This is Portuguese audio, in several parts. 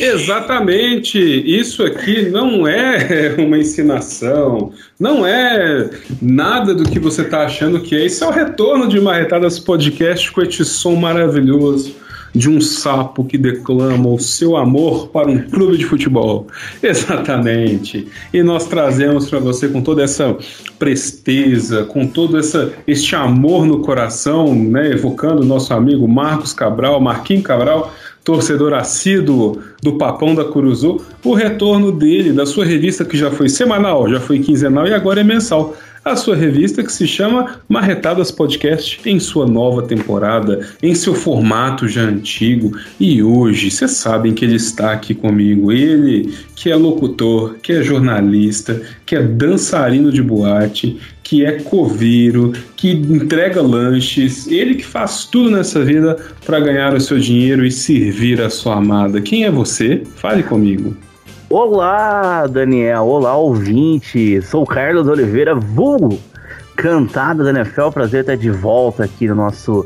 Exatamente. Isso aqui não é uma ensinação, não é nada do que você está achando que é. Isso é o retorno de Marretadas Podcast com este som maravilhoso de um sapo que declama o seu amor para um clube de futebol. Exatamente. E nós trazemos para você com toda essa presteza, com todo essa, este amor no coração, né, evocando o nosso amigo Marcos Cabral, Marquinhos Cabral, torcedor assíduo do Papão da Curuzu, o retorno dele, da sua revista que já foi semanal, já foi quinzenal e agora é mensal a sua revista que se chama Marretadas Podcast em sua nova temporada, em seu formato já antigo. E hoje, vocês sabem que ele está aqui comigo. Ele que é locutor, que é jornalista, que é dançarino de boate, que é coveiro, que entrega lanches, ele que faz tudo nessa vida para ganhar o seu dinheiro e servir a sua amada. Quem é você? Fale comigo. Olá, Daniel. Olá, ouvinte. Sou Carlos Oliveira, vulgo cantada da NFL. Prazer estar de volta aqui no nosso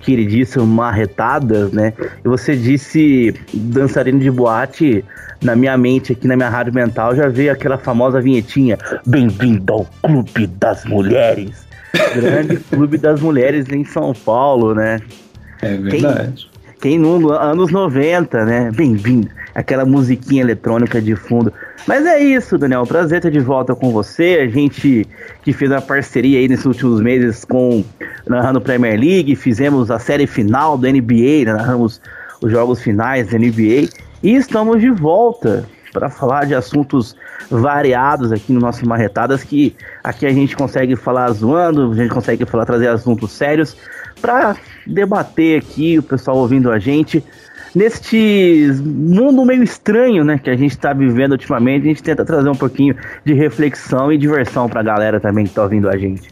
queridíssimo Marretadas, né? E você disse dançarino de boate. Na minha mente, aqui na minha rádio mental, já veio aquela famosa vinhetinha: Bem-vindo ao Clube das Mulheres. Grande Clube das Mulheres em São Paulo, né? É verdade. Quem, quem no anos 90, né? Bem-vindo aquela musiquinha eletrônica de fundo. Mas é isso, Daniel. Prazer estar de volta com você. A gente que fez uma parceria aí nesses últimos meses com narrando Premier League, fizemos a série final do NBA, né? narramos os jogos finais da NBA e estamos de volta para falar de assuntos variados aqui no nosso Marretadas, que aqui a gente consegue falar zoando, a gente consegue falar trazer assuntos sérios para debater aqui, o pessoal ouvindo a gente neste mundo meio estranho, né, que a gente está vivendo ultimamente, a gente tenta trazer um pouquinho de reflexão e diversão para a galera também que está ouvindo a gente.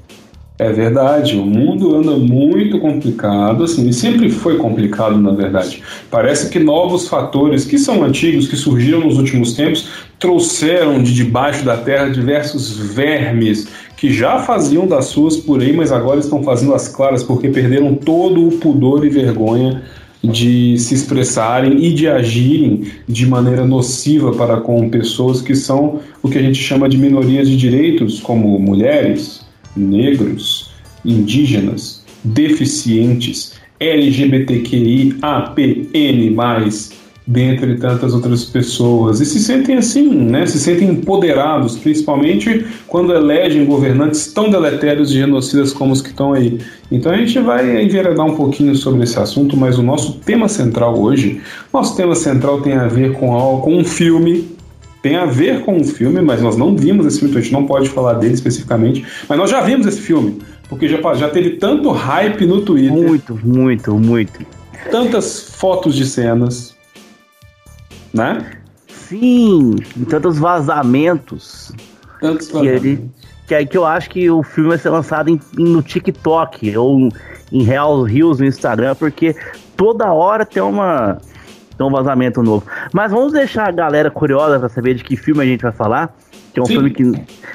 É verdade, o mundo anda muito complicado, assim, e sempre foi complicado, na verdade. Parece que novos fatores que são antigos, que surgiram nos últimos tempos, trouxeram de debaixo da terra diversos vermes que já faziam das suas por aí, mas agora estão fazendo as claras porque perderam todo o pudor e vergonha de se expressarem e de agirem de maneira nociva para com pessoas que são o que a gente chama de minorias de direitos, como mulheres, negros, indígenas, deficientes, LGBTQI, APN+, dentre tantas outras pessoas, e se sentem assim, né? Se sentem empoderados, principalmente quando elegem governantes tão deletérios e genocidas como os que estão aí. Então a gente vai enveredar um pouquinho sobre esse assunto, mas o nosso tema central hoje, nosso tema central tem a ver com, com um filme tem a ver com um filme, mas nós não vimos esse filme, então a gente não pode falar dele especificamente, mas nós já vimos esse filme, porque já, já teve tanto hype no Twitter. Muito, muito, muito. Tantas fotos de cenas, né? Sim, tantos vazamentos. Tantos vazamentos. Que, que, que eu acho que o filme vai ser lançado em, no TikTok ou em Real Rios no Instagram, porque toda hora tem uma tem um vazamento novo. Mas vamos deixar a galera curiosa para saber de que filme a gente vai falar. Que é um Sim. filme que.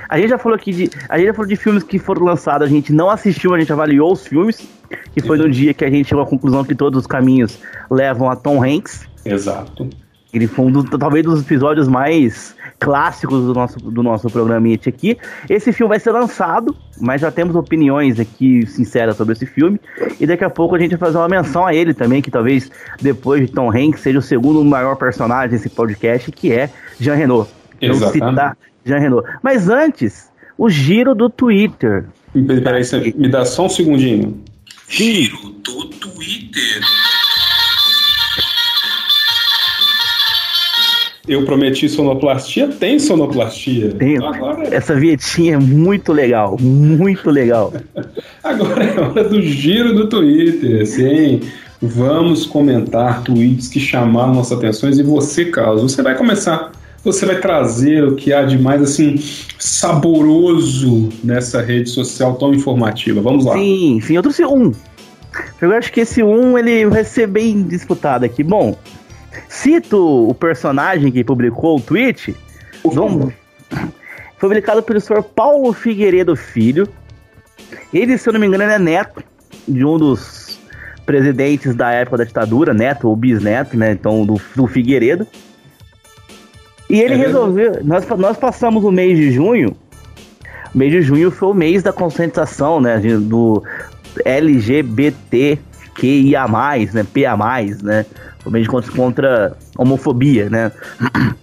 A gente já falou aqui de. A gente já falou de filmes que foram lançados, a gente não assistiu, a gente avaliou os filmes. Que foi no dia que a gente chegou à conclusão que todos os caminhos levam a Tom Hanks. Exato. Ele foi um dos, talvez dos episódios mais clássicos do nosso, do nosso programa aqui. Esse filme vai ser lançado, mas já temos opiniões aqui sinceras sobre esse filme. E daqui a pouco a gente vai fazer uma menção a ele também, que talvez depois de Tom Hanks seja o segundo maior personagem desse podcast, que é Jean Renault. Exatamente. Jean Renault. Mas antes, o giro do Twitter. Peraí, me dá só um segundinho. Giro do Twitter. Eu prometi sonoplastia, tem sonoplastia. Tem. Agora... Essa vietinha é muito legal, muito legal. Agora é hora do giro do Twitter, sim. Vamos comentar tweets que chamaram nossa atenção e você, Carlos, você vai começar. Você vai trazer o que há de mais assim saboroso nessa rede social tão informativa. Vamos lá. Sim, sim, eu trouxe um. Eu acho que esse um ele vai ser bem disputado aqui. Bom, Cito o personagem que publicou o tweet. Foi publicado pelo senhor Paulo Figueiredo Filho. Ele, se eu não me engano, é neto de um dos presidentes da época da ditadura, neto ou bisneto, né? Então, do, do Figueiredo. E ele é resolveu. Nós, nós passamos o mês de junho. O mês de junho foi o mês da conscientização, né? Do LGBTQIA, né? PA, né? O mês de contra homofobia, né?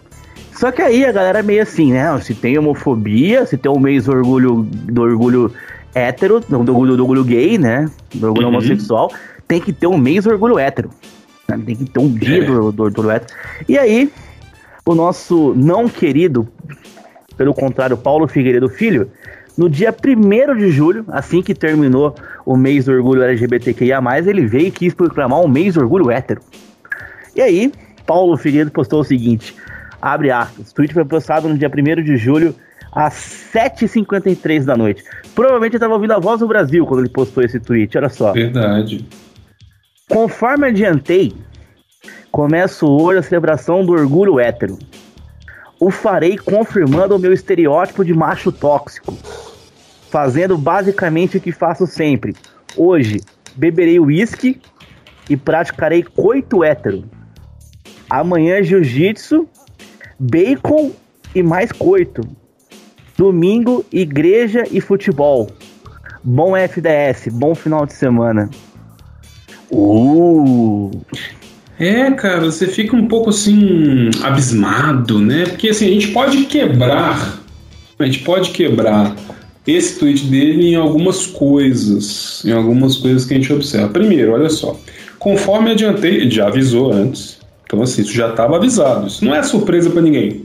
Só que aí a galera é meio assim, né? Se tem homofobia, se tem um mês do orgulho, do orgulho hétero, do orgulho, do orgulho gay, né? Do orgulho uhum. homossexual, tem que ter um mês do orgulho hétero. Né? Tem que ter um dia é. do, do orgulho hétero. E aí, o nosso não querido, pelo contrário, Paulo Figueiredo Filho, no dia 1 de julho, assim que terminou o mês do orgulho LGBTQIA, ele veio e quis proclamar um mês do orgulho hétero. E aí, Paulo Figueiredo postou o seguinte: abre aspas. O tweet foi postado no dia 1 de julho, às 7h53 da noite. Provavelmente estava ouvindo a voz do Brasil quando ele postou esse tweet, olha só. Verdade. Conforme adiantei, começo hoje a celebração do orgulho hétero. O farei confirmando o meu estereótipo de macho tóxico, fazendo basicamente o que faço sempre. Hoje, beberei uísque e praticarei coito hétero. Amanhã, jiu-jitsu, bacon e mais coito. Domingo, igreja e futebol. Bom FDS, bom final de semana. Uh! É, cara, você fica um pouco assim abismado, né? Porque assim, a gente pode quebrar, a gente pode quebrar esse tweet dele em algumas coisas, em algumas coisas que a gente observa. Primeiro, olha só, conforme adiantei, já avisou antes, então assim, isso já estava avisado, isso não é surpresa para ninguém,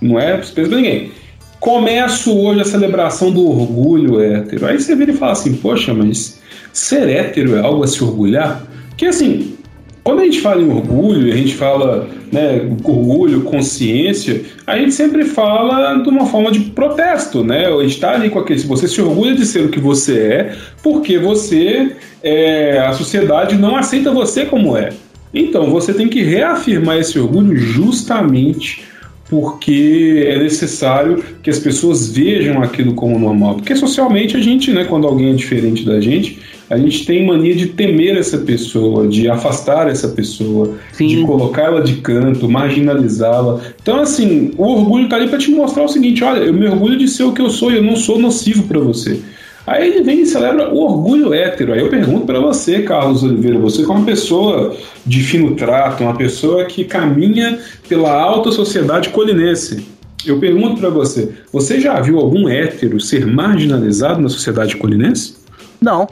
não é surpresa para ninguém. Começo hoje a celebração do orgulho hétero. Aí você vira e fala assim, poxa, mas ser hétero é algo a se orgulhar? Porque assim, quando a gente fala em orgulho, a gente fala né, orgulho, consciência, a gente sempre fala de uma forma de protesto, né? A gente está ali com aquele. Você se orgulha de ser o que você é, porque você. É, a sociedade não aceita você como é. Então, você tem que reafirmar esse orgulho justamente porque é necessário que as pessoas vejam aquilo como normal. Porque socialmente a gente, né, quando alguém é diferente da gente, a gente tem mania de temer essa pessoa, de afastar essa pessoa, Sim. de colocá-la de canto, marginalizá-la. Então, assim, o orgulho está ali para te mostrar o seguinte: olha, eu me orgulho de ser o que eu sou e eu não sou nocivo para você. Aí ele vem e celebra o orgulho hétero. Aí eu pergunto para você, Carlos Oliveira, você como uma pessoa de fino trato, uma pessoa que caminha pela alta sociedade colinense. Eu pergunto para você, você já viu algum hétero ser marginalizado na sociedade colinense? Não.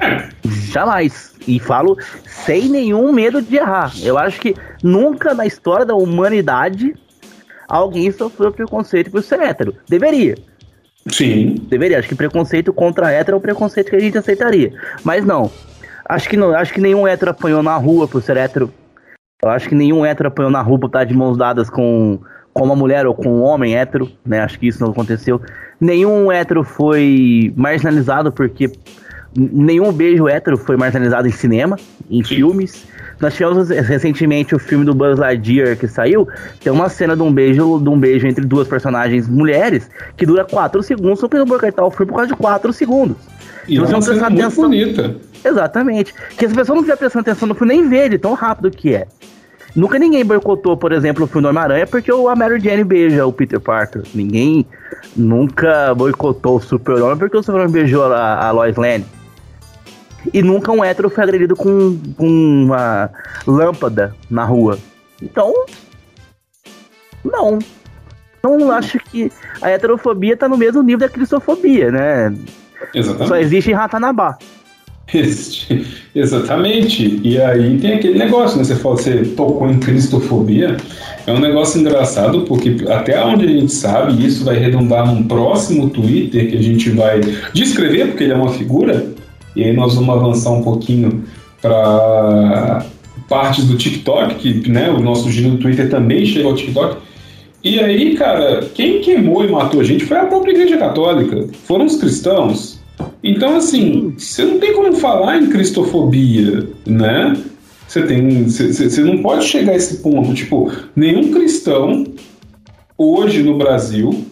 É. Jamais. E falo sem nenhum medo de errar. Eu acho que nunca na história da humanidade alguém sofreu preconceito por ser hétero. Deveria. Sim. Deveria. Acho que preconceito contra hétero é um preconceito que a gente aceitaria. Mas não. Acho que não. Acho que nenhum hétero apanhou na rua por ser hétero. Eu acho que nenhum hétero apanhou na rua por estar de mãos dadas com, com uma mulher ou com um homem hétero, né? Acho que isso não aconteceu. Nenhum hétero foi marginalizado porque nenhum beijo hétero foi marginalizado em cinema, em Sim. filmes. Nós tivemos recentemente o filme do Buzz Lightyear que saiu, tem uma cena de um beijo, de um beijo entre duas personagens mulheres que dura 4 segundos, só pelo boicotar o filme por causa de 4 segundos. E então, é uma cena muito atenção... bonita. Exatamente. Que as pessoas não estiver prestando atenção no filme nem vê de tão rápido que é. Nunca ninguém boicotou, por exemplo, o filme do Homem-Aranha porque a Mary Jane beija o Peter Parker. Ninguém nunca boicotou o Super-Homem porque o Super-Homem beijou a, a Lois Lane. E nunca um hétero foi agredido com, com uma lâmpada na rua. Então, não. Não acho que a heterofobia tá no mesmo nível da cristofobia, né? Exatamente. Só existe em Ratanabá. Exatamente. E aí tem aquele negócio, né? Você falou, você tocou em cristofobia. É um negócio engraçado, porque até onde a gente sabe, isso vai redundar num próximo Twitter que a gente vai descrever, porque ele é uma figura. E aí nós vamos avançar um pouquinho para partes do TikTok, que né, o nosso giro do Twitter também chega ao TikTok. E aí, cara, quem queimou e matou a gente foi a própria Igreja Católica. Foram os cristãos. Então, assim, você não tem como falar em cristofobia, né? Você tem, você não pode chegar a esse ponto. Tipo, nenhum cristão hoje no Brasil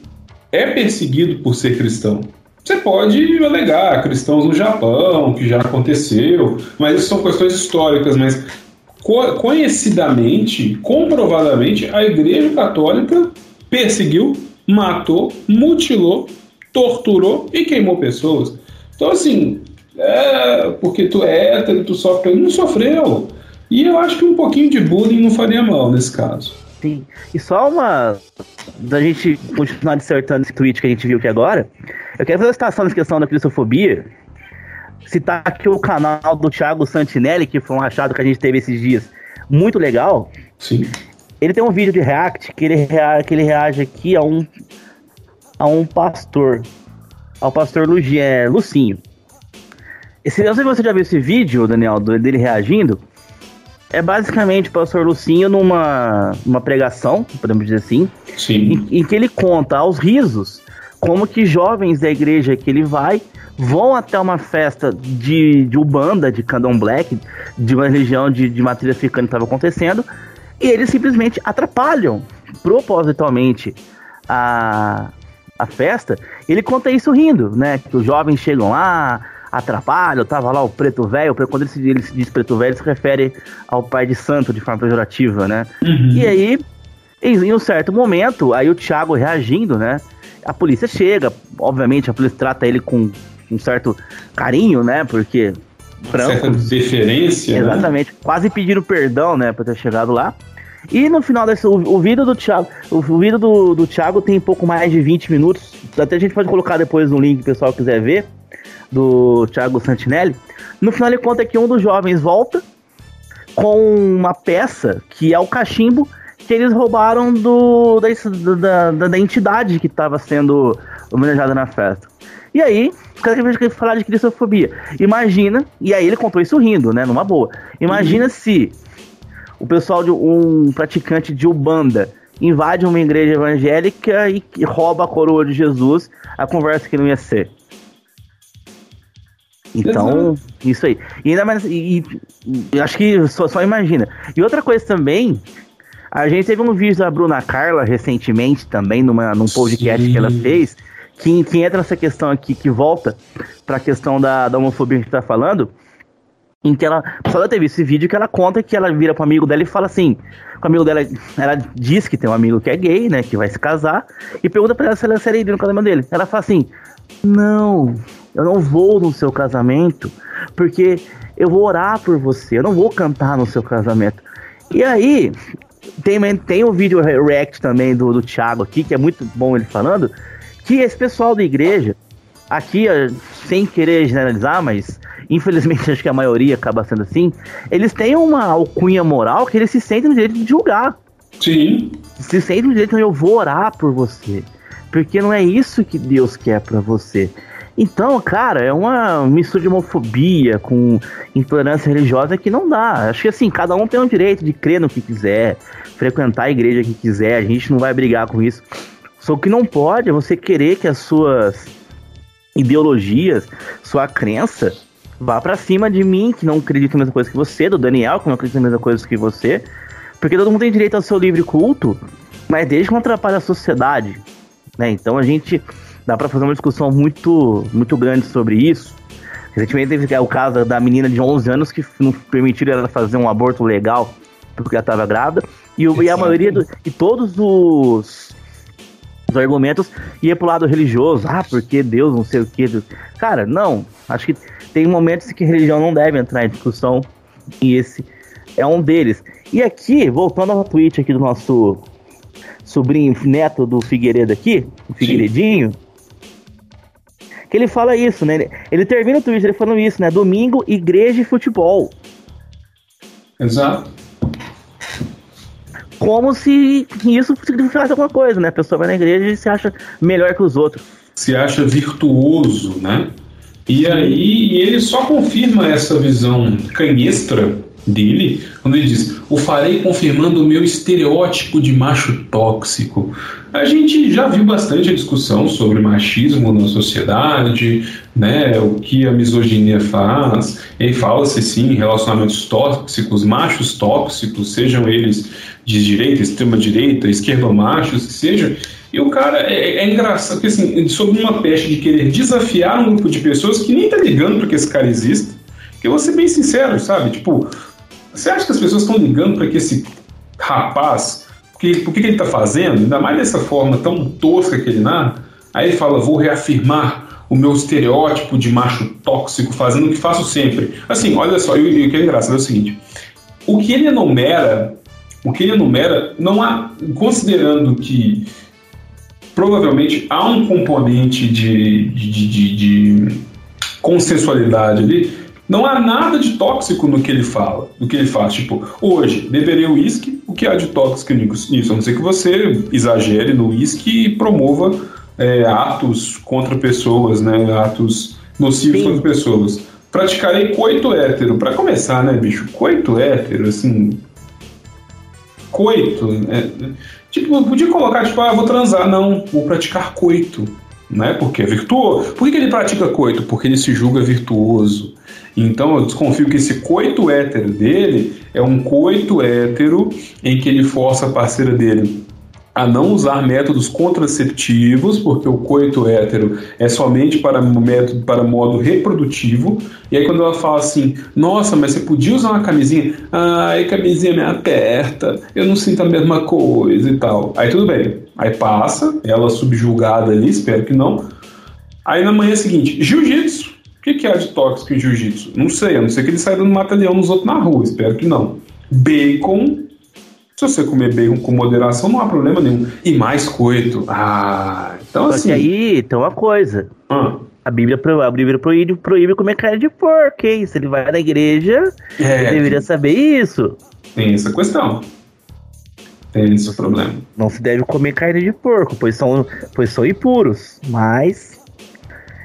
é perseguido por ser cristão. Você pode alegar cristãos no Japão, que já aconteceu, mas isso são questões históricas. Mas conhecidamente, comprovadamente, a Igreja Católica perseguiu, matou, mutilou, torturou e queimou pessoas. Então, assim, é, porque tu é hétero, tu sofre, não sofreu. E eu acho que um pouquinho de bullying não faria mal nesse caso. Sim. E só uma. Da gente continuar dissertando esse tweet que a gente viu aqui agora, eu quero fazer uma citação nessa questão da cristofobia. Citar aqui o canal do Thiago Santinelli, que foi um achado que a gente teve esses dias, muito legal. Sim. Ele tem um vídeo de react que ele, rea, que ele reage aqui a um, a um pastor. Ao pastor Lugi, é, Lucinho. Esse, não sei se você já viu esse vídeo, Daniel, dele reagindo. É basicamente o pastor Lucinho numa uma pregação, podemos dizer assim, Sim. Em, em, que ele conta aos risos como que jovens da igreja que ele vai vão até uma festa de, de Ubanda, de Candomblé, de uma religião de, de matriz africana que estava acontecendo, e eles simplesmente atrapalham propositalmente a, a festa. Ele conta isso rindo, né? Que os jovens chegam lá, atrapalham, tava lá o preto velho, quando ele se, ele se diz preto velho, ele se refere ao pai de santo de forma pejorativa, né? Uhum. E aí, em, um certo momento, aí o Thiago reagindo, né? A polícia chega, obviamente a polícia trata ele com um certo carinho, né? Porque branco. Certa deferência. Né? Exatamente. Né? Quase pediram perdão, né, por ter chegado lá. E no final desse, o, o vídeo do Thiago, o, o vídeo do, do Thiago tem pouco mais de 20 minutos. Até a gente pode colocar depois no link, o pessoal quiser ver, do Thiago Santinelli. No final ele conta que um dos jovens volta com uma peça que é o cachimbo que eles roubaram do, da, da, da entidade que estava sendo homenageada na festa. E aí, os caras querem falar de cristofobia. Imagina, e aí ele contou isso rindo, né? Numa boa. Imagina uhum. se o pessoal de um praticante de Ubanda invade uma igreja evangélica e rouba a coroa de Jesus, a conversa que não ia ser. Então, Exato. isso aí. E ainda mais. E, e acho que só, só, imagina. E outra coisa também. A gente teve um vídeo da Bruna Carla recentemente também, numa, num podcast Sim. que ela fez, que, que entra nessa questão aqui, que volta para a questão da, da homofobia que a gente tá falando, em que ela, só ela teve esse vídeo que ela conta que ela vira pro amigo dela e fala assim, o amigo dela, ela diz que tem um amigo que é gay, né, que vai se casar, e pergunta pra ela se ela seria no casamento dele. Ela fala assim, não, eu não vou no seu casamento, porque eu vou orar por você, eu não vou cantar no seu casamento. E aí, tem, tem um vídeo react também do, do Thiago aqui, que é muito bom ele falando, que esse pessoal da igreja, aqui, sem querer generalizar, mas infelizmente acho que a maioria acaba sendo assim, eles têm uma alcunha moral que eles se sentem no direito de julgar. Sim. Se sentem no direito de eu vou orar por você. Porque não é isso que Deus quer para você. Então, cara, é uma mistura de homofobia com intolerância religiosa que não dá. Acho que assim, cada um tem o direito de crer no que quiser, frequentar a igreja que quiser, a gente não vai brigar com isso. Só que não pode é você querer que as suas ideologias, sua crença, vá para cima de mim, que não acredita na mesma coisa que você, do Daniel, que não acredita na mesma coisa que você. Porque todo mundo tem direito ao seu livre culto, mas desde que não atrapalhe a sociedade. Né? Então a gente dá para fazer uma discussão muito, muito grande sobre isso. Recentemente teve o caso da menina de 11 anos que não permitiram ela fazer um aborto legal porque ela estava grávida. E, e a maioria do, e todos os, os argumentos ia pro lado religioso. Ah, porque Deus não sei o que. Cara, não. Acho que tem momentos em que religião não deve entrar em discussão. E esse é um deles. E aqui, voltando ao tweet aqui do nosso sobrinho neto do Figueiredo aqui, o Figueiredinho, Sim. que ele fala isso, né? Ele, ele termina o tweet ele falando isso, né? Domingo, igreja e futebol. Exato. Como se isso significasse alguma coisa, né? A pessoa vai na igreja e se acha melhor que os outros. Se acha virtuoso, né? E aí ele só confirma essa visão canhestra dele quando ele diz: O farei confirmando o meu estereótipo de macho tóxico. A gente já viu bastante a discussão sobre machismo na sociedade, né, o que a misoginia faz. E fala-se sim relacionamentos tóxicos, machos tóxicos, sejam eles de direita, extrema direita, esquerda machos, que seja. E o cara é, é engraçado, porque assim, sob uma peste de querer desafiar um grupo de pessoas que nem tá ligando para que esse cara exista. Que eu vou ser bem sincero, sabe? Tipo, Você acha que as pessoas estão ligando para que esse rapaz, que, por que, ele está fazendo, ainda mais dessa forma tão tosca que ele narra, aí ele fala, vou reafirmar o meu estereótipo de macho tóxico, fazendo o que faço sempre. Assim, olha só, o que é engraçado é o seguinte, o que ele enumera, o que ele enumera, não há, considerando que provavelmente há um componente de, de, de, de consensualidade ali, não há nada de tóxico no que ele fala, no que ele faz. Tipo, hoje, beberei uísque, o que há de tóxico nisso? A não ser que você exagere no uísque e promova é, atos contra pessoas, né? Atos nocivos Sim. contra pessoas. Praticarei coito hétero. Para começar, né, bicho? Coito hétero, assim. Coito. É, tipo, podia colocar, tipo, ah, vou transar. Não, vou praticar coito. Né? Porque é virtuoso. Por que ele pratica coito? Porque ele se julga virtuoso. Então eu desconfio que esse coito hétero dele é um coito hétero em que ele força a parceira dele a não usar métodos contraceptivos, porque o coito hétero é somente para método para modo reprodutivo. E aí quando ela fala assim, nossa, mas você podia usar uma camisinha? Ai, camisinha me aperta, eu não sinto a mesma coisa e tal. Aí tudo bem. Aí passa, ela subjulgada ali, espero que não. Aí na manhã seguinte, jiu-jitsu. O que, que há de tóxico em jiu-jitsu? Não sei, a não ser que ele saia dando mata-leão nos outros na rua, espero que não. Bacon. Se você comer bacon com moderação, não há problema nenhum. E mais coito. Ah, então Só assim. que aí tem uma coisa. Ah. A Bíblia, a Bíblia proíbe, proíbe comer carne de porco, hein? Se ele vai na igreja, é, ele deveria saber isso. Tem essa questão. Tem esse problema. Não se deve comer carne de porco, pois são, pois são impuros. Mas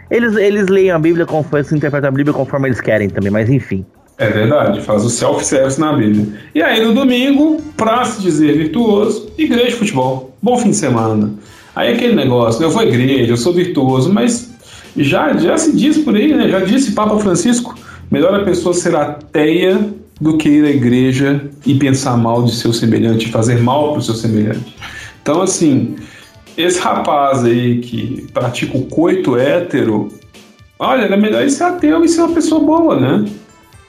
eles, eles leem a Bíblia conforme se interpretam a Bíblia conforme eles querem também, mas enfim. É verdade, faz o self-service na Bíblia. E aí no domingo, pra se dizer virtuoso, igreja de futebol. Bom fim de semana. Aí aquele negócio, eu vou à igreja, eu sou virtuoso, mas já, já se diz por aí, né? Já disse Papa Francisco, melhor a pessoa ser ateia do que ir à igreja e pensar mal de seu semelhante, fazer mal para o seu semelhante. Então, assim, esse rapaz aí que pratica o coito hétero, olha, é melhor ele ser ateu e ser uma pessoa boa, né?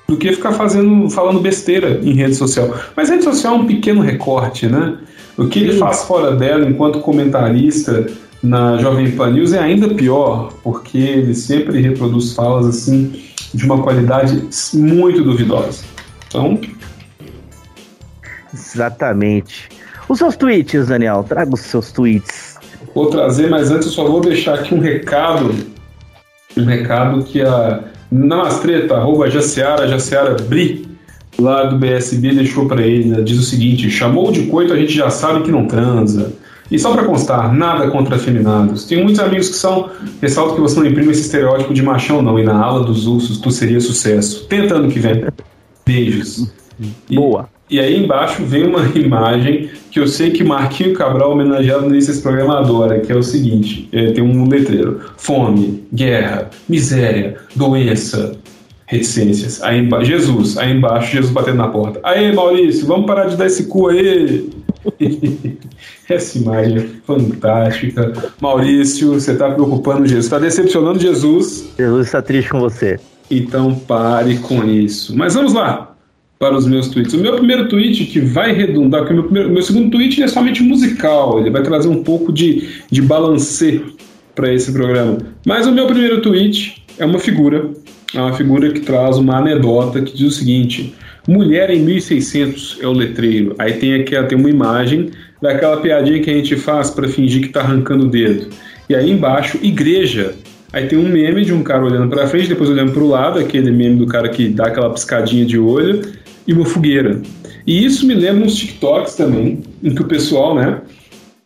Do que ficar fazendo, falando besteira em rede social. Mas rede social é um pequeno recorte, né? O que ele faz fora dela enquanto comentarista na Jovem Pan News é ainda pior, porque ele sempre reproduz falas assim de uma qualidade muito duvidosa. Então. Exatamente. Os seus tweets, Daniel, traga os seus tweets. Vou trazer, mas antes eu só vou deixar aqui um recado. Um recado que a Namastreta, arroba Jaciara, Jaciara Bri, lá do BSB, deixou para ele. Né? Diz o seguinte: chamou de coito, a gente já sabe que não transa. E só para constar, nada contra afeminados. Tem muitos amigos que são. Ressalto que você não imprime esse estereótipo de machão, não. E na ala dos ursos tu seria sucesso. Tentando que vem. Beijos. Boa. E aí embaixo vem uma imagem que eu sei que Marquinho Cabral homenageado no início desse programa adora, que é o seguinte: é, tem um letreiro: fome, guerra, miséria, doença, reticências. Aí embaixo, Jesus, aí embaixo, Jesus batendo na porta. Aí, Maurício, vamos parar de dar esse cu aí. Essa imagem é fantástica. Maurício, você está preocupando Jesus, está decepcionando Jesus. Jesus está triste com você. Então pare com isso. Mas vamos lá para os meus tweets. O meu primeiro tweet que vai redundar, porque o meu, primeiro, meu segundo tweet é somente musical, ele vai trazer um pouco de, de balancê para esse programa. Mas o meu primeiro tweet é uma figura, é uma figura que traz uma anedota que diz o seguinte: Mulher em 1600 é o letreiro. Aí tem aqui tem uma imagem daquela piadinha que a gente faz para fingir que está arrancando o dedo. E aí embaixo, igreja. Aí tem um meme de um cara olhando para frente, depois olhando para o lado, aquele meme do cara que dá aquela piscadinha de olho, e uma fogueira. E isso me lembra uns TikToks também, em que o pessoal, né,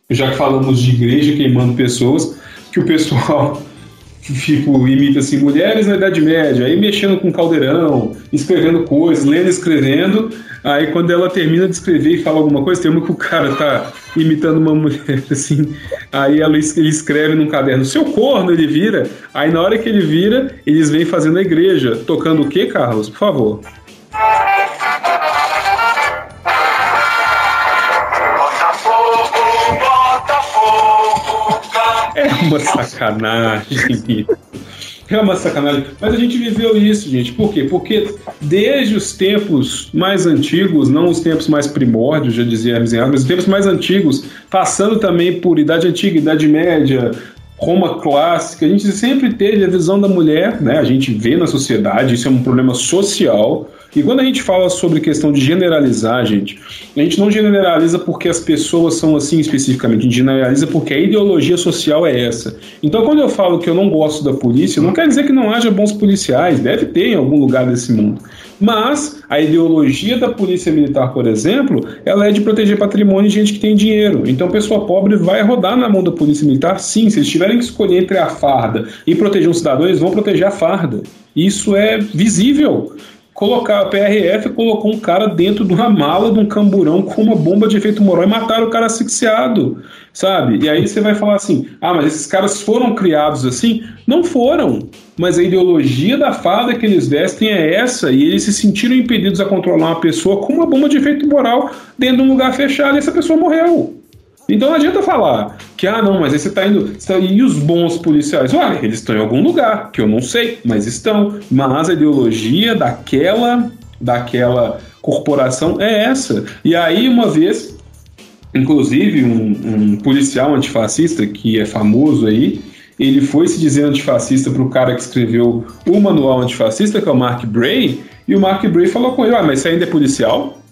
já que falamos de igreja queimando pessoas, que o pessoal tipo, imita assim, mulheres na Idade Média, aí mexendo com caldeirão, escrevendo coisas, lendo escrevendo, aí quando ela termina de escrever e fala alguma coisa, tem uma que o cara tá imitando uma mulher, assim, aí ela, ele escreve num caderno, seu corno, ele vira, aí na hora que ele vira, eles vêm fazendo a igreja, tocando o que, Carlos? Por favor. É uma sacanagem. É uma sacanagem. Mas a gente viveu isso, gente. Por quê? Porque desde os tempos mais antigos, não os tempos mais primórdios, já dizia Hermes mas os tempos mais antigos, passando também por Idade Antiga, Idade Média, Roma clássica, a gente sempre teve a visão da mulher, né? A gente vê na sociedade, isso é um problema social. E quando a gente fala sobre questão de generalizar, gente, a gente não generaliza porque as pessoas são assim especificamente, a gente generaliza porque a ideologia social é essa. Então, quando eu falo que eu não gosto da polícia, não quer dizer que não haja bons policiais, deve ter em algum lugar desse mundo. Mas a ideologia da polícia militar, por exemplo, ela é de proteger patrimônio de gente que tem dinheiro. Então, pessoa pobre vai rodar na mão da polícia militar, sim. Se eles tiverem que escolher entre a farda e proteger um cidadão, eles vão proteger a farda. Isso é visível colocar a PRF colocou um cara dentro de uma mala de um camburão com uma bomba de efeito moral e mataram o cara asfixiado, sabe? E aí você vai falar assim: ah, mas esses caras foram criados assim? Não foram. Mas a ideologia da fada que eles vestem é essa, e eles se sentiram impedidos a controlar uma pessoa com uma bomba de efeito moral dentro de um lugar fechado e essa pessoa morreu. Então não adianta falar que, ah, não, mas aí você está indo. Você tá, e os bons policiais? Olha, eles estão em algum lugar, que eu não sei, mas estão. Mas a ideologia daquela, daquela corporação é essa. E aí, uma vez, inclusive, um, um policial antifascista, que é famoso aí, ele foi se dizer antifascista para o cara que escreveu o manual antifascista, que é o Mark Bray, e o Mark Bray falou com ele: ah, mas você ainda é policial?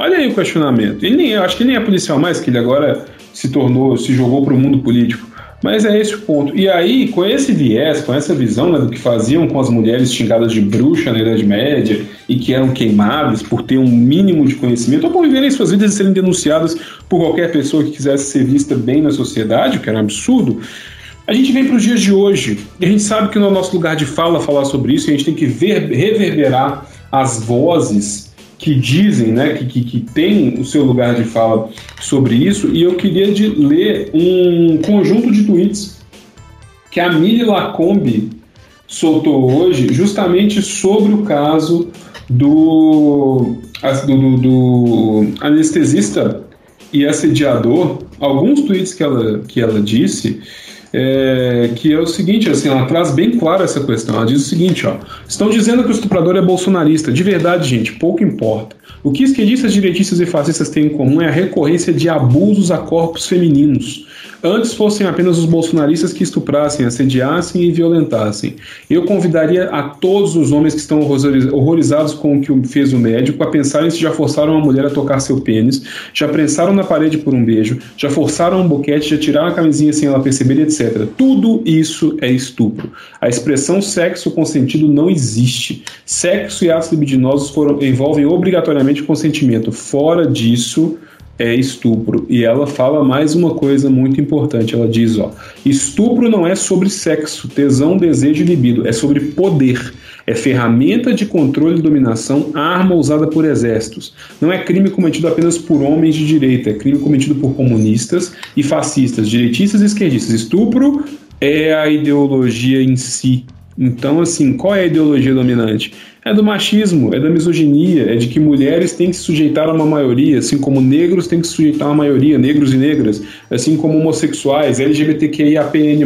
Olha aí o questionamento. Ele nem, acho que ele nem é policial mais, que ele agora se tornou, se jogou para o mundo político. Mas é esse o ponto. E aí, com esse viés, com essa visão né, do que faziam com as mulheres xingadas de bruxa na Idade Média e que eram queimadas por ter um mínimo de conhecimento ou por viverem suas vidas e serem denunciadas por qualquer pessoa que quisesse ser vista bem na sociedade, o que era um absurdo, a gente vem para os dias de hoje e a gente sabe que no é nosso lugar de fala falar sobre isso e a gente tem que ver, reverberar as vozes que dizem, né, que, que, que tem o seu lugar de fala sobre isso, e eu queria de ler um conjunto de tweets que a Mili Lacombe soltou hoje, justamente sobre o caso do, do, do anestesista e assediador. Alguns tweets que ela, que ela disse é, que é o seguinte, assim, ela traz bem claro essa questão. Ela diz o seguinte, ó, estão dizendo que o estuprador é bolsonarista. De verdade, gente, pouco importa. O que esquerdistas, direitistas e fascistas têm em comum é a recorrência de abusos a corpos femininos. Antes fossem apenas os bolsonaristas que estuprassem, assediassem e violentassem. Eu convidaria a todos os homens que estão horrorizados com o que fez o médico a pensarem se já forçaram uma mulher a tocar seu pênis, já prensaram na parede por um beijo, já forçaram um boquete, já tiraram a camisinha sem ela perceber, etc. Tudo isso é estupro. A expressão sexo consentido não existe. Sexo e atos libidinosos foram, envolvem obrigatoriamente consentimento. Fora disso, é estupro. E ela fala mais uma coisa muito importante. Ela diz, ó, estupro não é sobre sexo, tesão, desejo e libido, é sobre poder. É ferramenta de controle e dominação, arma usada por exércitos. Não é crime cometido apenas por homens de direita, é crime cometido por comunistas e fascistas, direitistas e esquerdistas. Estupro é a ideologia em si. Então, assim, qual é a ideologia dominante? é do machismo, é da misoginia, é de que mulheres têm que se sujeitar a uma maioria, assim como negros têm que se sujeitar a uma maioria, negros e negras, assim como homossexuais, LGBTQIAPN+,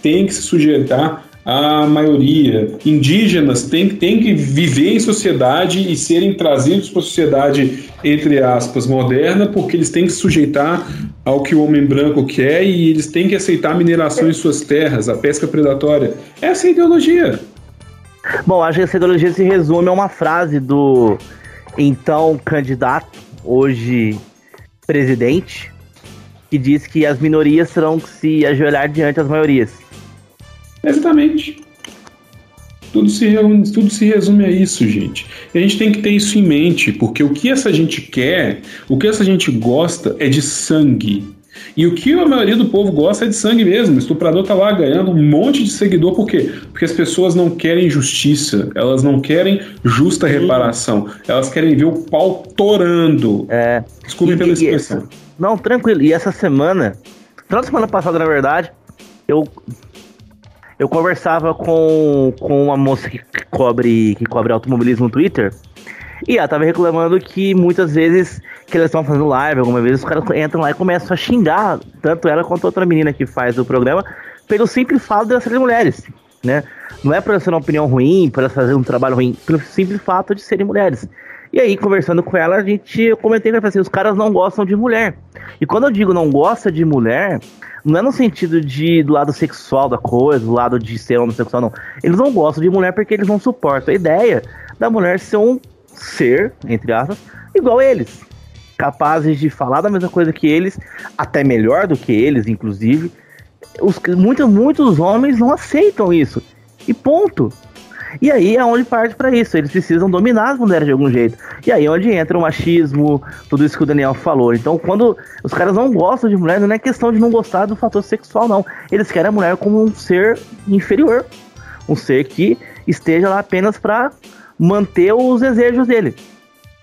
têm que se sujeitar à maioria. Indígenas têm, têm que viver em sociedade e serem trazidos para a sociedade, entre aspas, moderna, porque eles têm que sujeitar ao que o homem branco quer e eles têm que aceitar a mineração em suas terras, a pesca predatória. Essa é a ideologia. Bom, acho que essa ideologia se resume a uma frase do então candidato, hoje presidente, que diz que as minorias terão que se ajoelhar diante das maiorias. Exatamente. Tudo se, reúne, tudo se resume a isso, gente. E a gente tem que ter isso em mente, porque o que essa gente quer, o que essa gente gosta é de sangue. E o que a maioria do povo gosta é de sangue mesmo. O estuprador tá lá ganhando um monte de seguidor, por quê? Porque as pessoas não querem justiça, elas não querem justa reparação, elas querem ver o pau torando. É. Desculpe pela expressão. Não, tranquilo. E essa semana, na semana passada, na verdade, eu eu conversava com, com uma moça que cobre, que cobre automobilismo no Twitter. E ela tava reclamando que muitas vezes que eles estão fazendo live, alguma vez os caras entram lá e começam a xingar, tanto ela quanto outra menina que faz o programa, pelo simples fato de elas serem mulheres, né? Não é para ser uma opinião ruim, para fazer um trabalho ruim, pelo simples fato de serem mulheres. E aí, conversando com ela, a gente eu comentei que assim, os caras não gostam de mulher. E quando eu digo não gosta de mulher, não é no sentido de do lado sexual da coisa, do lado de ser homossexual, não. Eles não gostam de mulher porque eles não suportam a ideia da mulher ser um ser, entre aspas, igual eles. Capazes de falar da mesma coisa que eles, até melhor do que eles, inclusive. Os, muitos, muitos homens não aceitam isso. E ponto. E aí é onde parte para isso. Eles precisam dominar as mulheres de algum jeito. E aí é onde entra o machismo, tudo isso que o Daniel falou. Então, quando os caras não gostam de mulher, não é questão de não gostar do fator sexual, não. Eles querem a mulher como um ser inferior. Um ser que esteja lá apenas para manter os desejos dele.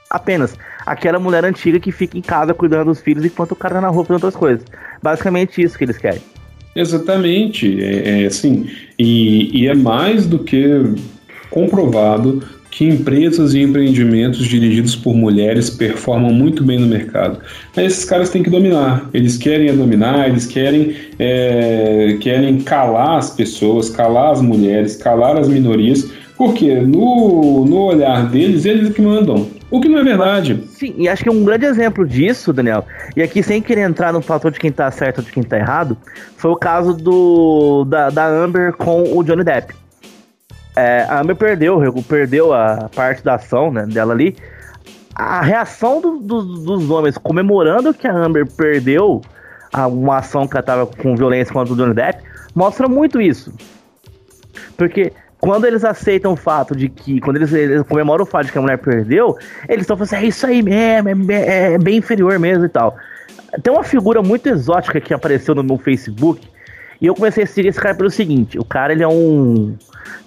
Apenas. Aquela mulher antiga que fica em casa cuidando dos filhos enquanto o cara tá na rua fazendo outras coisas. Basicamente isso que eles querem. Exatamente, é, é assim, e, e é mais do que comprovado que empresas e empreendimentos dirigidos por mulheres performam muito bem no mercado. Mas esses caras têm que dominar. Eles querem dominar, eles querem, é, querem calar as pessoas, calar as mulheres, calar as minorias, porque no, no olhar deles, eles é que mandam. O que não é verdade. Sim, e acho que um grande exemplo disso, Daniel, e aqui sem querer entrar no fator de quem tá certo ou de quem tá errado, foi o caso do da, da Amber com o Johnny Depp. É, a Amber perdeu, perdeu a parte da ação né, dela ali. A reação do, do, dos homens comemorando que a Amber perdeu uma ação que ela tava com violência contra o Johnny Depp mostra muito isso. Porque quando eles aceitam o fato de que, quando eles, eles comemoram o fato de que a mulher perdeu, eles estão falando assim, é isso aí mesmo, é, é, bem inferior mesmo e tal. Tem uma figura muito exótica que apareceu no meu Facebook, e eu comecei a seguir esse cara pelo seguinte, o cara ele é um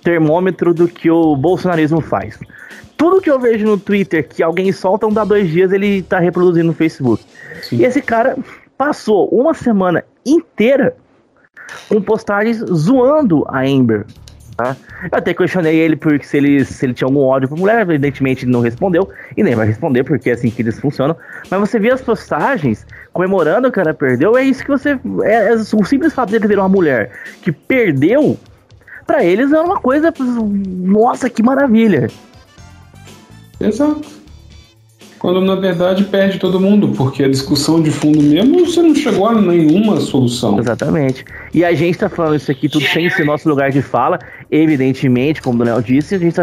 termômetro do que o bolsonarismo faz. Tudo que eu vejo no Twitter que alguém solta um dá dois dias, ele tá reproduzindo no Facebook. Sim. E esse cara passou uma semana inteira com postagens zoando a Amber, Tá? Eu até questionei ele porque se ele, se ele tinha algum ódio por mulher, evidentemente ele não respondeu, e nem vai responder, porque é assim que eles funcionam. Mas você vê as postagens comemorando que ela perdeu, é isso que você. É, é o simples fato de ele uma mulher que perdeu, para eles é uma coisa. Nossa, que maravilha! Exato. Quando na verdade perde todo mundo, porque a discussão de fundo mesmo você não chegou a nenhuma solução. Exatamente. E a gente está falando isso aqui tudo sem ser nosso lugar de fala, evidentemente, como o Daniel disse, a gente está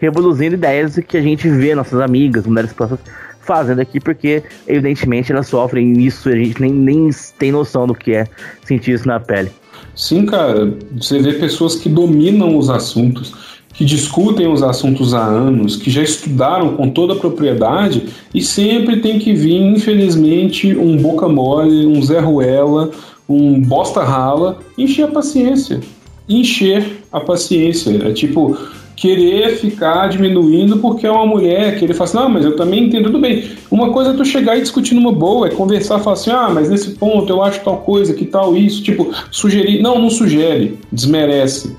reproduzindo ideias que a gente vê nossas amigas, mulheres próximas fazendo aqui, porque evidentemente elas sofrem isso, a gente nem, nem tem noção do que é sentir isso na pele. Sim, cara, você vê pessoas que dominam os assuntos que discutem os assuntos há anos, que já estudaram com toda a propriedade e sempre tem que vir, infelizmente, um boca mole, um Zé Ruela, um bosta rala, encher a paciência. Encher a paciência. É tipo, querer ficar diminuindo porque é uma mulher, que ele fala assim, não, mas eu também entendo tudo bem. Uma coisa é tu chegar e discutir numa boa, é conversar, falar assim, ah, mas nesse ponto eu acho tal coisa, que tal isso, tipo, sugerir. Não, não sugere, desmerece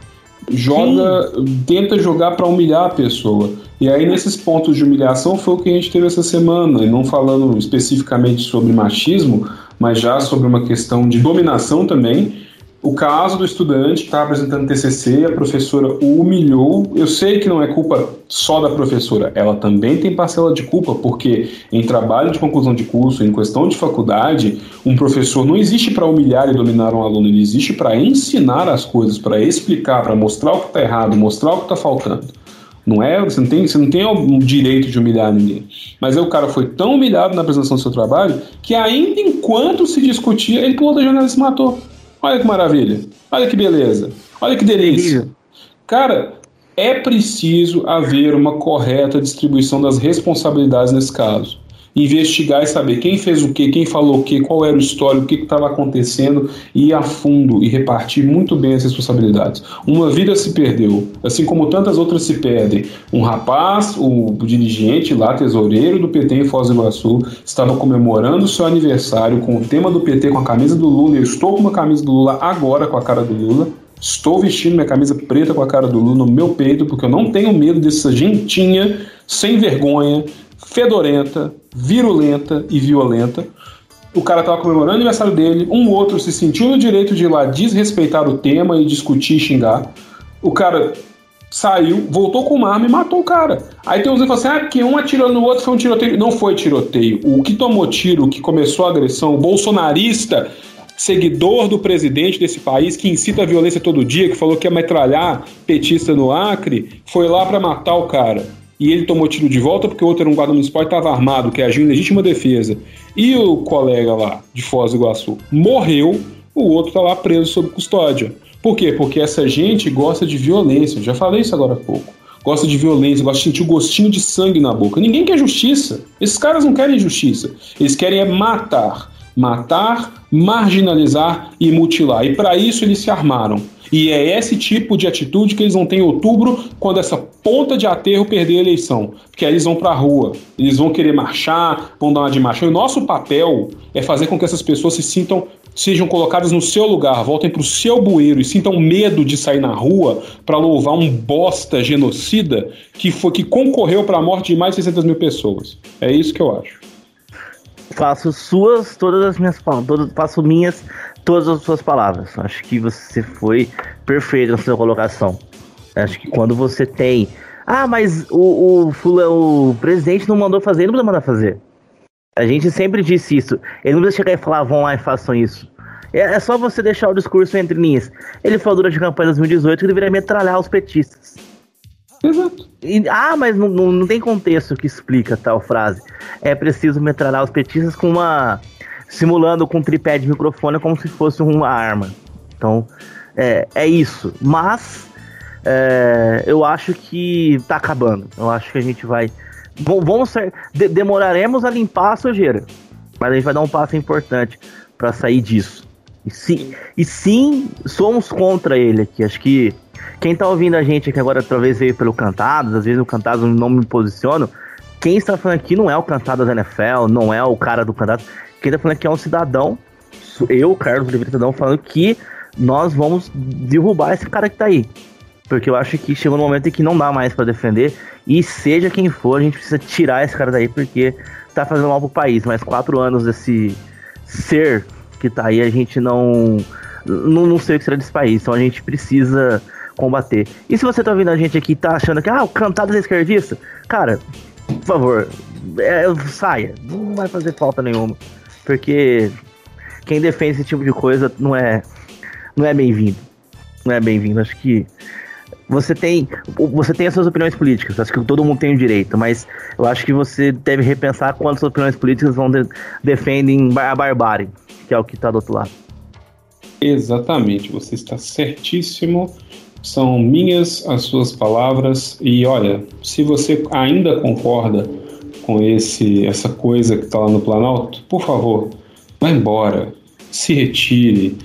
joga, Sim. tenta jogar para humilhar a pessoa. E aí, nesses pontos de humilhação, foi o que a gente teve essa semana. E não falando especificamente sobre machismo, mas já sobre uma questão de dominação também. O caso do estudante que estava apresentando TCC, a professora o humilhou. Eu sei que não é culpa só da professora, ela também tem parcela de culpa, porque em trabalho de conclusão de curso, em questão de faculdade, um professor não existe para humilhar e dominar um aluno, ele existe para ensinar as coisas, para explicar, para mostrar o que está errado, mostrar o que está faltando. Não é, você não, tem, você não tem o direito de humilhar ninguém. Mas aí o cara foi tão humilhado na apresentação do seu trabalho que ainda enquanto se discutia, ele pulou da janela e se matou. Olha que maravilha. Olha que beleza. Olha que delícia. Cara, é preciso haver uma correta distribuição das responsabilidades nesse caso. Investigar e saber quem fez o que, quem falou o que, qual era o histórico, o que estava acontecendo, e ir a fundo e repartir muito bem as responsabilidades. Uma vida se perdeu, assim como tantas outras se perdem. Um rapaz, o dirigente lá, tesoureiro do PT em Foz do Iguaçu, estava comemorando seu aniversário com o tema do PT, com a camisa do Lula. Eu estou com uma camisa do Lula agora com a cara do Lula Estou vestindo minha camisa preta com a cara do Lula no meu peito, porque eu não tenho medo dessa gentinha sem vergonha, fedorenta, virulenta e violenta. o cara tava comemorando o aniversário dele, um outro se sentiu no direito de ir lá desrespeitar o tema e discutir e xingar. O cara saiu, voltou com uma arma e matou o cara. Aí tem uns que falam assim: ah, que um atirou no outro foi um tiroteio. Não foi tiroteio. O que tomou tiro, o que começou a agressão, o bolsonarista, seguidor do presidente desse país, que incita a violência todo dia, que falou que ia metralhar petista no Acre, foi lá para matar o cara. E ele tomou tiro de volta porque o outro era um guarda municipal e estava armado, que agiu em legítima defesa. E o colega lá de Foz do Iguaçu morreu, o outro está lá preso sob custódia. Por quê? Porque essa gente gosta de violência. já falei isso agora há pouco. Gosta de violência, gosta de sentir o gostinho de sangue na boca. Ninguém quer justiça. Esses caras não querem justiça. Eles querem é matar. Matar, marginalizar e mutilar. E para isso eles se armaram. E é esse tipo de atitude que eles vão ter em outubro, quando essa ponta de aterro perder a eleição. Porque aí eles vão para a rua, eles vão querer marchar, vão dar uma de marcha. E o nosso papel é fazer com que essas pessoas se sintam, sejam colocadas no seu lugar, voltem para o seu bueiro e sintam medo de sair na rua para louvar um bosta genocida que foi que concorreu para a morte de mais de 600 mil pessoas. É isso que eu acho faço suas todas as minhas palavras, faço minhas todas as suas palavras. Acho que você foi perfeito na sua colocação. Acho que quando você tem. Ah, mas o, o, o presidente não mandou fazer, ele não precisa mandar fazer. A gente sempre disse isso. Ele não precisa chegar e falar, vão lá e façam isso. É, é só você deixar o discurso entre linhas. Ele falou durante a campanha de 2018 que deveria metralhar os petistas. Exato. E, ah, mas não, não, não, tem contexto que explica tal frase. É preciso metralhar os petistas com uma simulando com um tripé de microfone como se fosse uma arma. Então, é, é isso. Mas é, eu acho que tá acabando. Eu acho que a gente vai. Vamos ser, de, demoraremos a limpar a sujeira. Mas a gente vai dar um passo importante para sair disso. E sim, e sim, somos contra ele aqui. Acho que quem tá ouvindo a gente aqui agora, talvez veio pelo Cantados, às vezes o Cantados não me posiciono. Quem está falando aqui não é o Cantados da NFL, não é o cara do Cantados. Quem tá falando aqui é um cidadão, eu, Carlos Oliveira Cidadão, falando que nós vamos derrubar esse cara que tá aí. Porque eu acho que chegou no momento em que não dá mais para defender. E seja quem for, a gente precisa tirar esse cara daí, porque tá fazendo mal pro país. Mas quatro anos desse ser que tá aí, a gente não. Não, não sei o que será desse país. Então a gente precisa combater. E se você tá ouvindo a gente aqui e tá achando que, ah, o cantado é esquerdista, cara, por favor, é, saia. Não vai fazer falta nenhuma. Porque quem defende esse tipo de coisa não é não é bem-vindo. Não é bem-vindo. Acho que você tem você tem as suas opiniões políticas, acho que todo mundo tem o direito, mas eu acho que você deve repensar quantas opiniões políticas vão de, defendem a barbárie, que é o que está do outro lado. Exatamente, você está certíssimo. São minhas as suas palavras e olha, se você ainda concorda com esse essa coisa que está lá no Planalto, por favor, vá embora, se retire,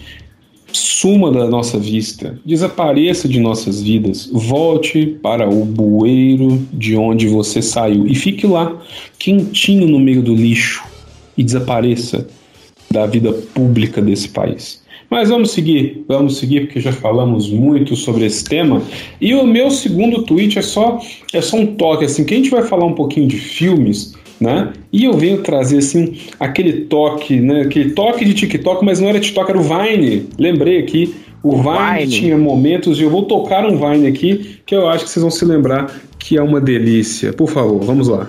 suma da nossa vista, desapareça de nossas vidas, volte para o bueiro de onde você saiu e fique lá, quentinho no meio do lixo e desapareça da vida pública desse país. Mas vamos seguir, vamos seguir porque já falamos muito sobre esse tema. E o meu segundo tweet é só é só um toque assim, que a gente vai falar um pouquinho de filmes, né? E eu venho trazer assim aquele toque, né? Aquele toque de TikTok, mas não era TikTok, era o Vine. Lembrei aqui, o, o Vine, Vine tinha momentos e eu vou tocar um Vine aqui que eu acho que vocês vão se lembrar que é uma delícia. Por favor, vamos lá.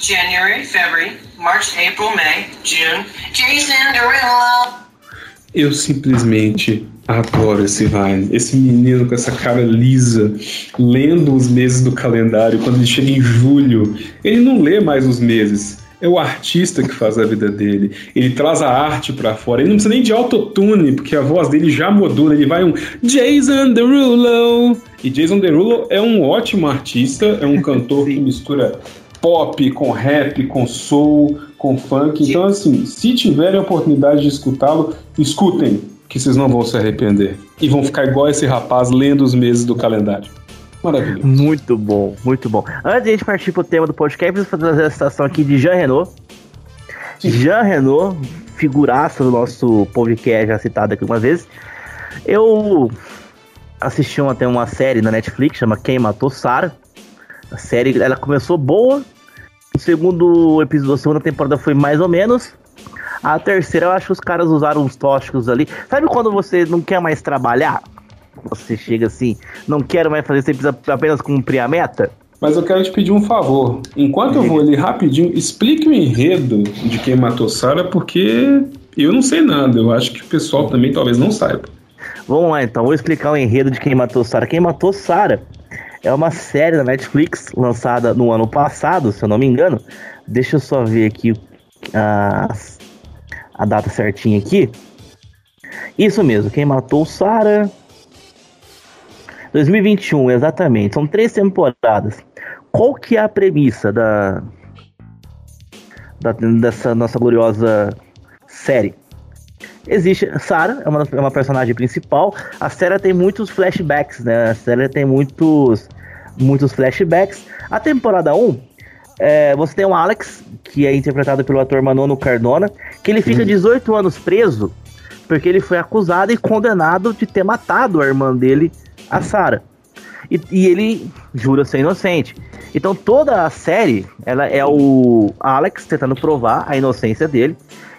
January, February, March, April, May, June, Jason Derulo. Eu simplesmente adoro esse Vine. Esse menino com essa cara lisa, lendo os meses do calendário. Quando ele chega em julho, ele não lê mais os meses. É o artista que faz a vida dele. Ele traz a arte para fora. Ele não precisa nem de autotune, porque a voz dele já modula. Ele vai um Jason Derulo. E Jason Derulo é um ótimo artista, é um cantor que mistura pop com rap, com soul, com funk. Então, assim, se tiverem a oportunidade de escutá-lo, escutem, que vocês não vão se arrepender. E vão ficar igual esse rapaz lendo os meses do calendário. Maravilhoso. Muito bom, muito bom. Antes de a gente partir pro tema do podcast, preciso fazer a citação aqui de Jean Renault. Sim. Jean Renault, figuraça do nosso podcast, já citado aqui algumas vezes. Eu assisti até uma série na Netflix, chama Quem Matou Sarah. A série ela começou boa, o segundo episódio da segunda temporada foi mais ou menos. A terceira, eu acho que os caras usaram uns tóxicos ali. Sabe quando você não quer mais trabalhar? Você chega assim, não quero mais fazer, você precisa apenas cumprir a meta? Mas eu quero te pedir um favor. Enquanto eu vou ali rapidinho, explique o enredo de quem matou Sarah, porque eu não sei nada. Eu acho que o pessoal também talvez não saiba. Vamos lá então, vou explicar o enredo de quem matou Sarah. Quem matou Sarah é uma série da Netflix lançada no ano passado, se eu não me engano. Deixa eu só ver aqui a, a data certinha aqui. Isso mesmo, quem matou Sarah 2021, exatamente. São três temporadas. Qual que é a premissa da, da dessa nossa gloriosa série? Existe Sarah, é uma, é uma personagem principal. A série tem muitos flashbacks, né? A série tem muitos muitos flashbacks. A temporada 1, é, você tem o Alex, que é interpretado pelo ator Manono Cardona, que ele fica 18 uhum. anos preso porque ele foi acusado e condenado de ter matado a irmã dele a Sarah. E, e, ele jura ser inocente. Então toda a série ela é o Alex tentando provar a inocência dele.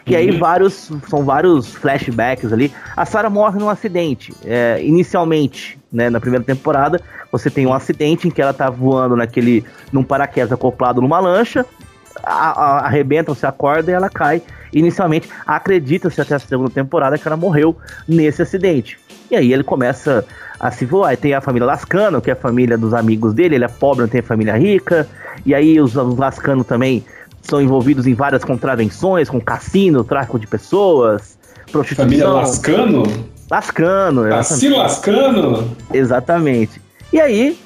E aí uhum. vários são vários flashbacks ali. A Sarah morre num acidente. É, inicialmente, né, na primeira temporada, você tem um acidente em que ela tá voando naquele num paraquedas acoplado numa lancha, arrebenta, você acorda e ela cai. Inicialmente, acredita-se até a segunda temporada que ela morreu nesse acidente. E aí ele começa a se voar. Tem a família Lascano, que é a família dos amigos dele, ele é pobre, não tem família rica. E aí os, os Lascano também são envolvidos em várias contravenções, com cassino, tráfico de pessoas, prostituição. Família Lascano? Lascano. Tá se lascando? Exatamente. E aí,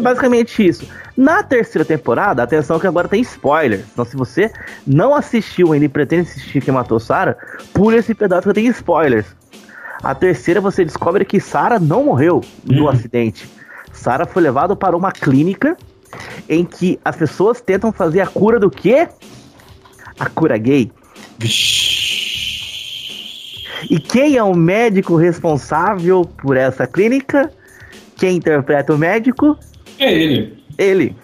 basicamente isso. Na terceira temporada, atenção que agora tem spoilers. Então, se você não assistiu ainda e pretende assistir Quem Matou Sarah, pule esse pedaço que tem spoilers. A terceira você descobre que Sarah não morreu no uhum. acidente. Sarah foi levada para uma clínica em que as pessoas tentam fazer a cura do quê? A cura gay. E quem é o médico responsável por essa clínica? Quem interpreta o médico? É ele. Ele.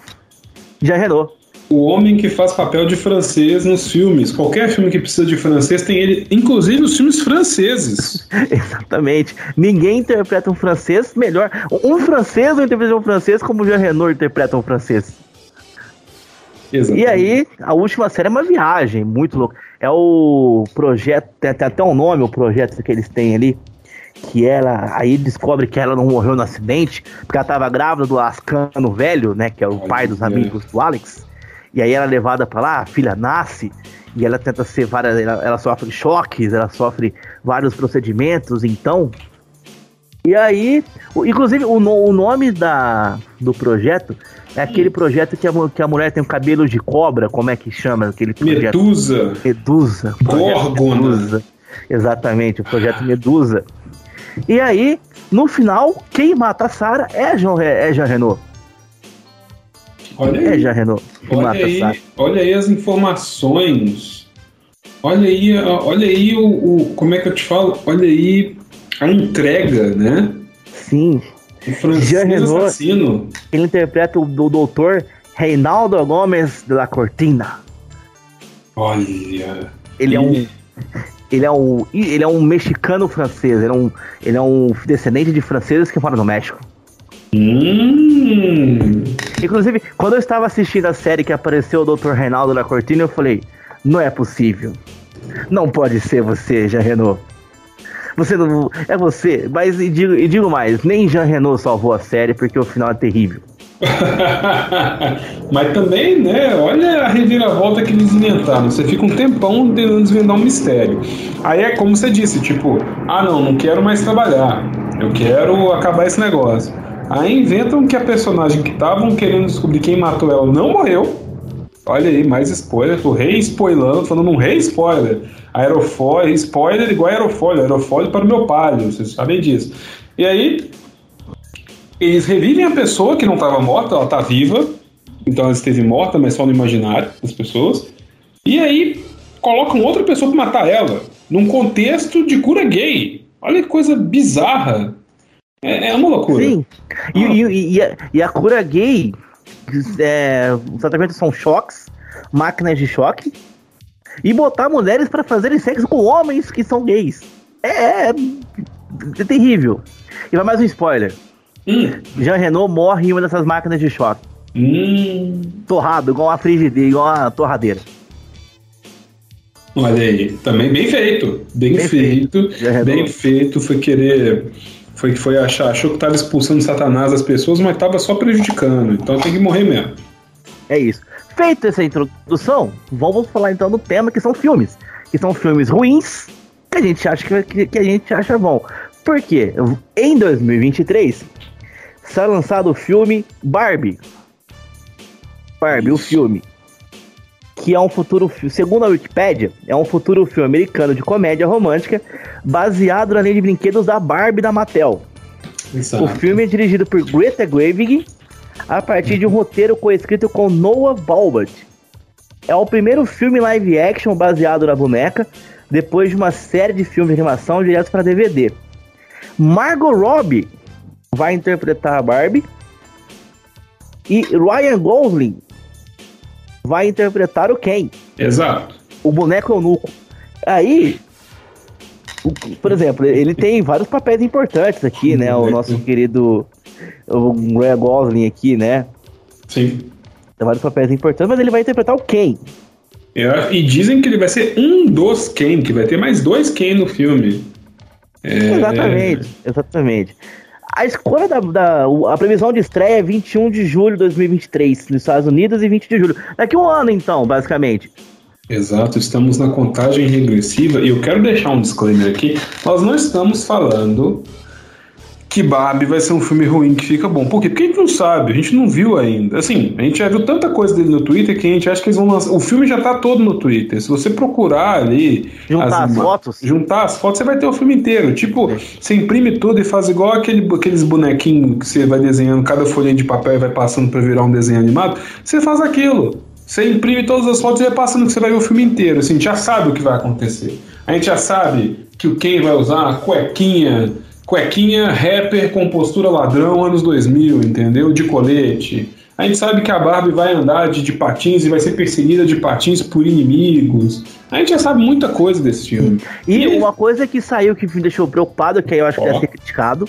Jean Renault o homem que faz papel de francês nos filmes. Qualquer filme que precisa de francês tem ele, inclusive os filmes franceses. Exatamente. Ninguém interpreta um francês melhor. Um francês não interpreta um francês como o Jean Reno interpreta um francês. Exatamente. E aí, a última série é uma viagem muito louca. É o projeto, tem, até um nome, o projeto que eles têm ali, que ela aí descobre que ela não morreu no acidente, porque ela estava grávida do Ascano velho, né, que é o pai dos amigos do Alex. E aí ela é levada para lá, a filha nasce, e ela tenta ser várias. Ela, ela, sofre choques, ela sofre vários procedimentos, então. E aí, o, inclusive, o, o, nome da, do projeto é aquele projeto que a, que a mulher tem um cabelo de cobra, como é que chama aquele projeto? Medusa. Medusa. Gorgona. Medusa. Exatamente, o projeto Medusa. E aí, no final, quem mata a Sarah é Jean, é Jean Renault. Olha é, aí. É, já Renault. Olha aí, olha aí as informações. Olha aí, olha aí o, o, Como é que eu te falo? Olha aí a entrega, né? Sim. O francês Renault, assassino. Ele interpreta o, o doutor Reinaldo Gomes de la Cortina. Olha. Ele é um. Ele é um, ele é um mexicano francês, ele é um, ele é um descendente de franceses que mora no México. Hum. Inclusive, quando eu estava assistindo a série que apareceu o Dr. Reinaldo na cortina, eu falei: não é possível. Não pode ser você, Jean Renault. Você não. É você. Mas e digo, e digo mais: nem Jean Renault salvou a série porque o final é terrível. Mas também, né? Olha a reviravolta que eles inventaram. Você fica um tempão tentando desvendar um mistério. Aí é como você disse: tipo, ah, não, não quero mais trabalhar. Eu quero acabar esse negócio. Aí inventam que a personagem que estavam querendo descobrir quem matou ela não morreu. Olha aí, mais spoiler. Tô re-spoilando, falando um re-spoiler. Aerofólio, spoiler igual aerofólio. Aerofólio para o meu palio, vocês sabem disso. E aí, eles revivem a pessoa que não estava morta, ela está viva. Então ela esteve morta, mas só no imaginário das pessoas. E aí, colocam outra pessoa para matar ela. Num contexto de cura gay. Olha que coisa bizarra. É, é uma loucura. Sim. E, ah. e, e, a, e, a, cura gay, é, os tratamentos são choques, máquinas de choque. E botar mulheres para fazerem sexo com homens que são gays. É, é, é terrível. E vai mais um spoiler. Hum. Jean Renault morre em uma dessas máquinas de choque. Hum. Torrado, igual a frigideira, igual a torradeira. Olha aí, também bem feito. Bem, bem feito. feito bem feito. Foi querer. Foi, foi achar, achou que estava expulsando Satanás das pessoas, mas estava só prejudicando. Então tem que morrer mesmo. É isso. Feita essa introdução, vamos falar então do tema que são filmes. Que são filmes ruins que a gente acha que, que a gente acha bom. Por quê? Em 2023 será lançado o filme Barbie. Barbie, o filme. Que é um futuro, segundo a Wikipedia, é um futuro filme americano de comédia romântica baseado na linha de brinquedos da Barbie da Mattel. Exato. O filme é dirigido por Greta Gerwig a partir de um roteiro coescrito com Noah Baumbach. É o primeiro filme live action baseado na boneca, depois de uma série de filmes de animação diretos para DVD. Margot Robbie vai interpretar a Barbie e Ryan Gosling vai interpretar o Ken. Exato. O boneco eunuco. Aí, por exemplo, ele tem vários papéis importantes aqui, né? O nosso querido o Ryan Gosling aqui, né? Sim. Tem vários papéis importantes, mas ele vai interpretar o Ken. É, e dizem que ele vai ser um dos Ken, que vai ter mais dois Ken no filme. É... Exatamente, exatamente. A escolha da, da, A previsão de estreia é 21 de julho de 2023 nos Estados Unidos e 20 de julho. Daqui um ano, então, basicamente. Exato, estamos na contagem regressiva e eu quero deixar um disclaimer aqui. Nós não estamos falando que Barbie vai ser um filme ruim que fica bom. Por quê? Porque a gente não sabe, a gente não viu ainda. Assim, a gente já viu tanta coisa dele no Twitter que a gente acha que eles vão lançar. O filme já tá todo no Twitter. Se você procurar ali. Juntar as, as fotos? Juntar as fotos, você vai ter o filme inteiro. Tipo, você imprime tudo e faz igual aquele, aqueles bonequinhos que você vai desenhando cada folha de papel e vai passando para virar um desenho animado. Você faz aquilo. Você imprime todas as fotos e vai passando que você vai ver o filme inteiro. Assim, a gente já sabe o que vai acontecer. A gente já sabe que o Ken vai usar a cuequinha cuequinha rapper com postura ladrão anos 2000, entendeu? De colete. A gente sabe que a Barbie vai andar de, de patins e vai ser perseguida de patins por inimigos. A gente já sabe muita coisa desse filme. E, e uma coisa que saiu que me deixou preocupado, que eu acho que deve ser criticado,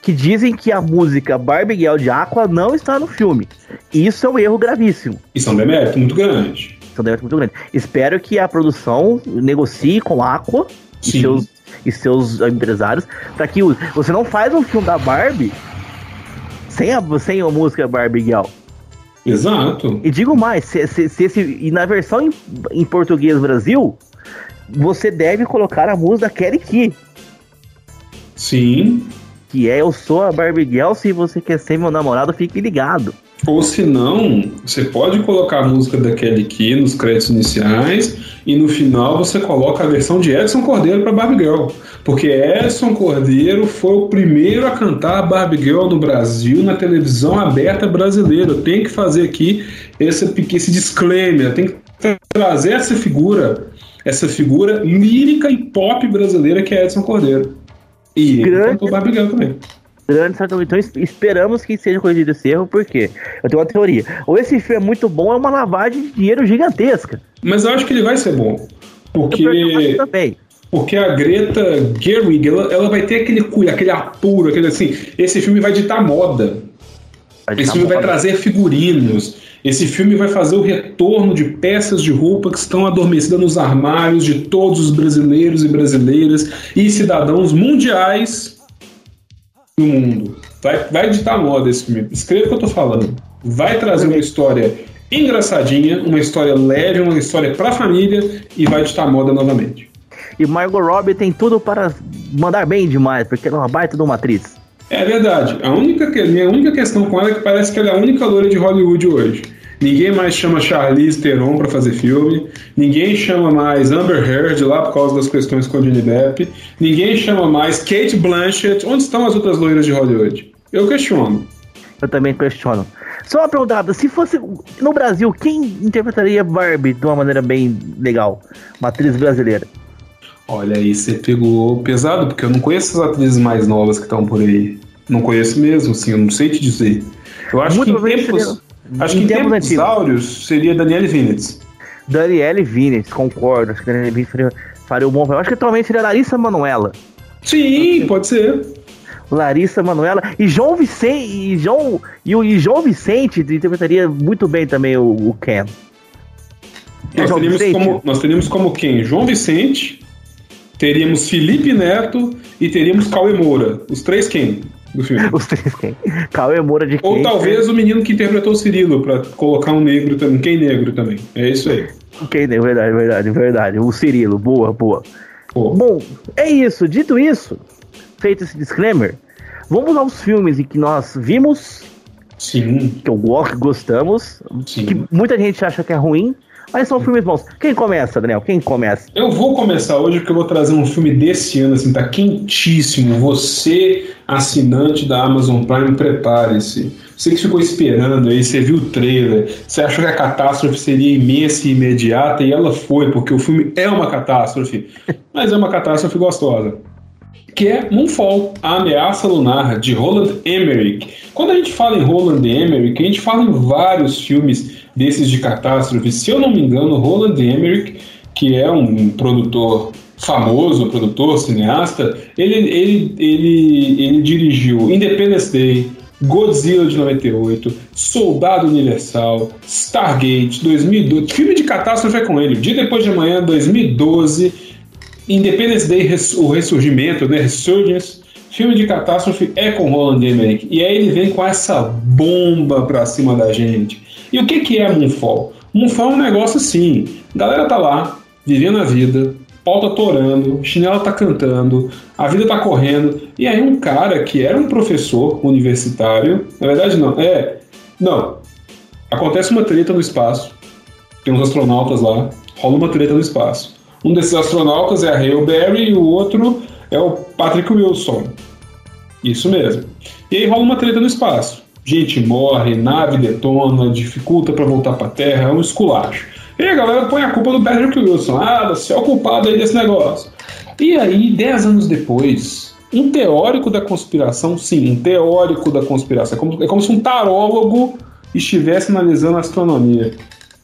que dizem que a música Barbie Girl de Aqua não está no filme. Isso é um erro gravíssimo. Isso é um demérito muito grande. Isso é um demérito muito grande. Espero que a produção negocie com a Aqua Sim. e seus e seus empresários para que você não faz um filme da Barbie sem a, sem a música Barbie Girl. Exato. E digo mais, se, se, se esse, e na versão em, em, português Brasil, você deve colocar a música da Kelly Key. Sim. Que é Eu Sou a Barbie Girl, se você quer ser meu namorado, fique ligado. Ou se não, você pode colocar a música da Kelly Key nos créditos iniciais e no final você coloca a versão de Edson Cordeiro para Barbie Girl. Porque Edson Cordeiro foi o primeiro a cantar Barbie Girl no Brasil na televisão aberta brasileira. Eu tenho que fazer aqui esse, esse disclaimer, tem que trazer essa figura, essa figura lírica e pop brasileira que é Edson Cordeiro. E ele cantou Barbie Girl também grande Então esperamos que seja corrigido esse erro, porque eu tenho uma teoria. Ou esse filme é muito bom, é uma lavagem de dinheiro gigantesca. Mas eu acho que ele vai ser bom. Porque. também. Porque a Greta Gerwig, ela, ela vai ter aquele aquele apuro, aquele assim. Esse filme vai ditar moda. Vai ditar esse filme moda. vai trazer figurinos. Esse filme vai fazer o retorno de peças de roupa que estão adormecidas nos armários de todos os brasileiros e brasileiras e cidadãos mundiais no mundo. Vai, vai ditar moda esse filme. Escreva o que eu tô falando. Vai trazer uma história engraçadinha, uma história leve, uma história pra família e vai ditar moda novamente. E Margot Robbie tem tudo para mandar bem demais, porque ela é uma baita de uma atriz. É verdade. A única, minha única questão com ela é que parece que ela é a única loira de Hollywood hoje. Ninguém mais chama Charlize Theron para fazer filme. Ninguém chama mais Amber Heard lá por causa das questões com Johnny Depp. Ninguém chama mais Kate Blanchett. Onde estão as outras loiras de Hollywood? Eu questiono. Eu também questiono. Só uma pergunta se fosse no Brasil, quem interpretaria Barbie de uma maneira bem legal? Uma atriz brasileira. Olha aí, você pegou pesado, porque eu não conheço as atrizes mais novas que estão por aí. Não conheço mesmo, assim, eu não sei te dizer. Eu acho Muito que em tempos... Acho que em tempos áureos seria Daniele Vinitz. Daniele Vines, concordo. Acho que Daniele Vines faria, faria um bom papel. Acho que atualmente seria Larissa Manuela. Sim, pode ser. Larissa Manuela e João Vicente e João e o e João Vicente interpretaria muito bem também o, o Ken. Nós teríamos, como, nós teríamos como quem? João Vicente, teríamos Felipe Neto e teríamos Cauê Moura. Os três quem? Do filme. Os três quem? Cauê Moura de Ou talvez o menino que interpretou o Cirilo, pra colocar um negro também. Quem negro também. É isso aí. Quem negro, verdade, verdade, verdade. O Cirilo, boa, boa. Pô. Bom, é isso. Dito isso, feito esse disclaimer, vamos aos filmes em que nós vimos. Sim. Que eu gostamos. Sim. Que muita gente acha que é ruim. Mas são filmes bons. Quem começa, Daniel? Quem começa? Eu vou começar hoje porque eu vou trazer um filme desse ano, assim, tá quentíssimo. Você, assinante da Amazon Prime, prepare-se. Você que ficou esperando aí, você viu o trailer, você achou que a catástrofe seria imensa e imediata, e ela foi, porque o filme é uma catástrofe, mas é uma catástrofe gostosa que é Moonfall, a ameaça lunar, de Roland Emmerich. Quando a gente fala em Roland Emmerich, a gente fala em vários filmes desses de catástrofe. Se eu não me engano, Roland Emmerich, que é um produtor famoso, produtor, cineasta, ele, ele, ele, ele dirigiu Independence Day, Godzilla de 98, Soldado Universal, Stargate 2012, filme de catástrofe é com ele, Dia Depois de Amanhã 2012, Independence Day, o ressurgimento, né, Resurgence, filme de catástrofe é com Roland Emmerich, e aí ele vem com essa bomba pra cima da gente. E o que, que é Moonfall? Moonfall é um negócio assim: a galera tá lá, vivendo a vida, pau tá torando, chinela tá cantando, a vida tá correndo, e aí um cara que era um professor universitário, na verdade não, é, não, acontece uma treta no espaço, tem uns astronautas lá, rola uma treta no espaço. Um desses astronautas é a Hale Berry e o outro é o Patrick Wilson. Isso mesmo. E aí rola uma treta no espaço gente morre, nave detona, dificulta para voltar para Terra, é um esculacho. E a galera põe a culpa do Patrick Wilson. Ah, você é o culpado aí desse negócio. E aí, dez anos depois, um teórico da conspiração, sim, um teórico da conspiração, é como, é como se um tarólogo estivesse analisando a astronomia.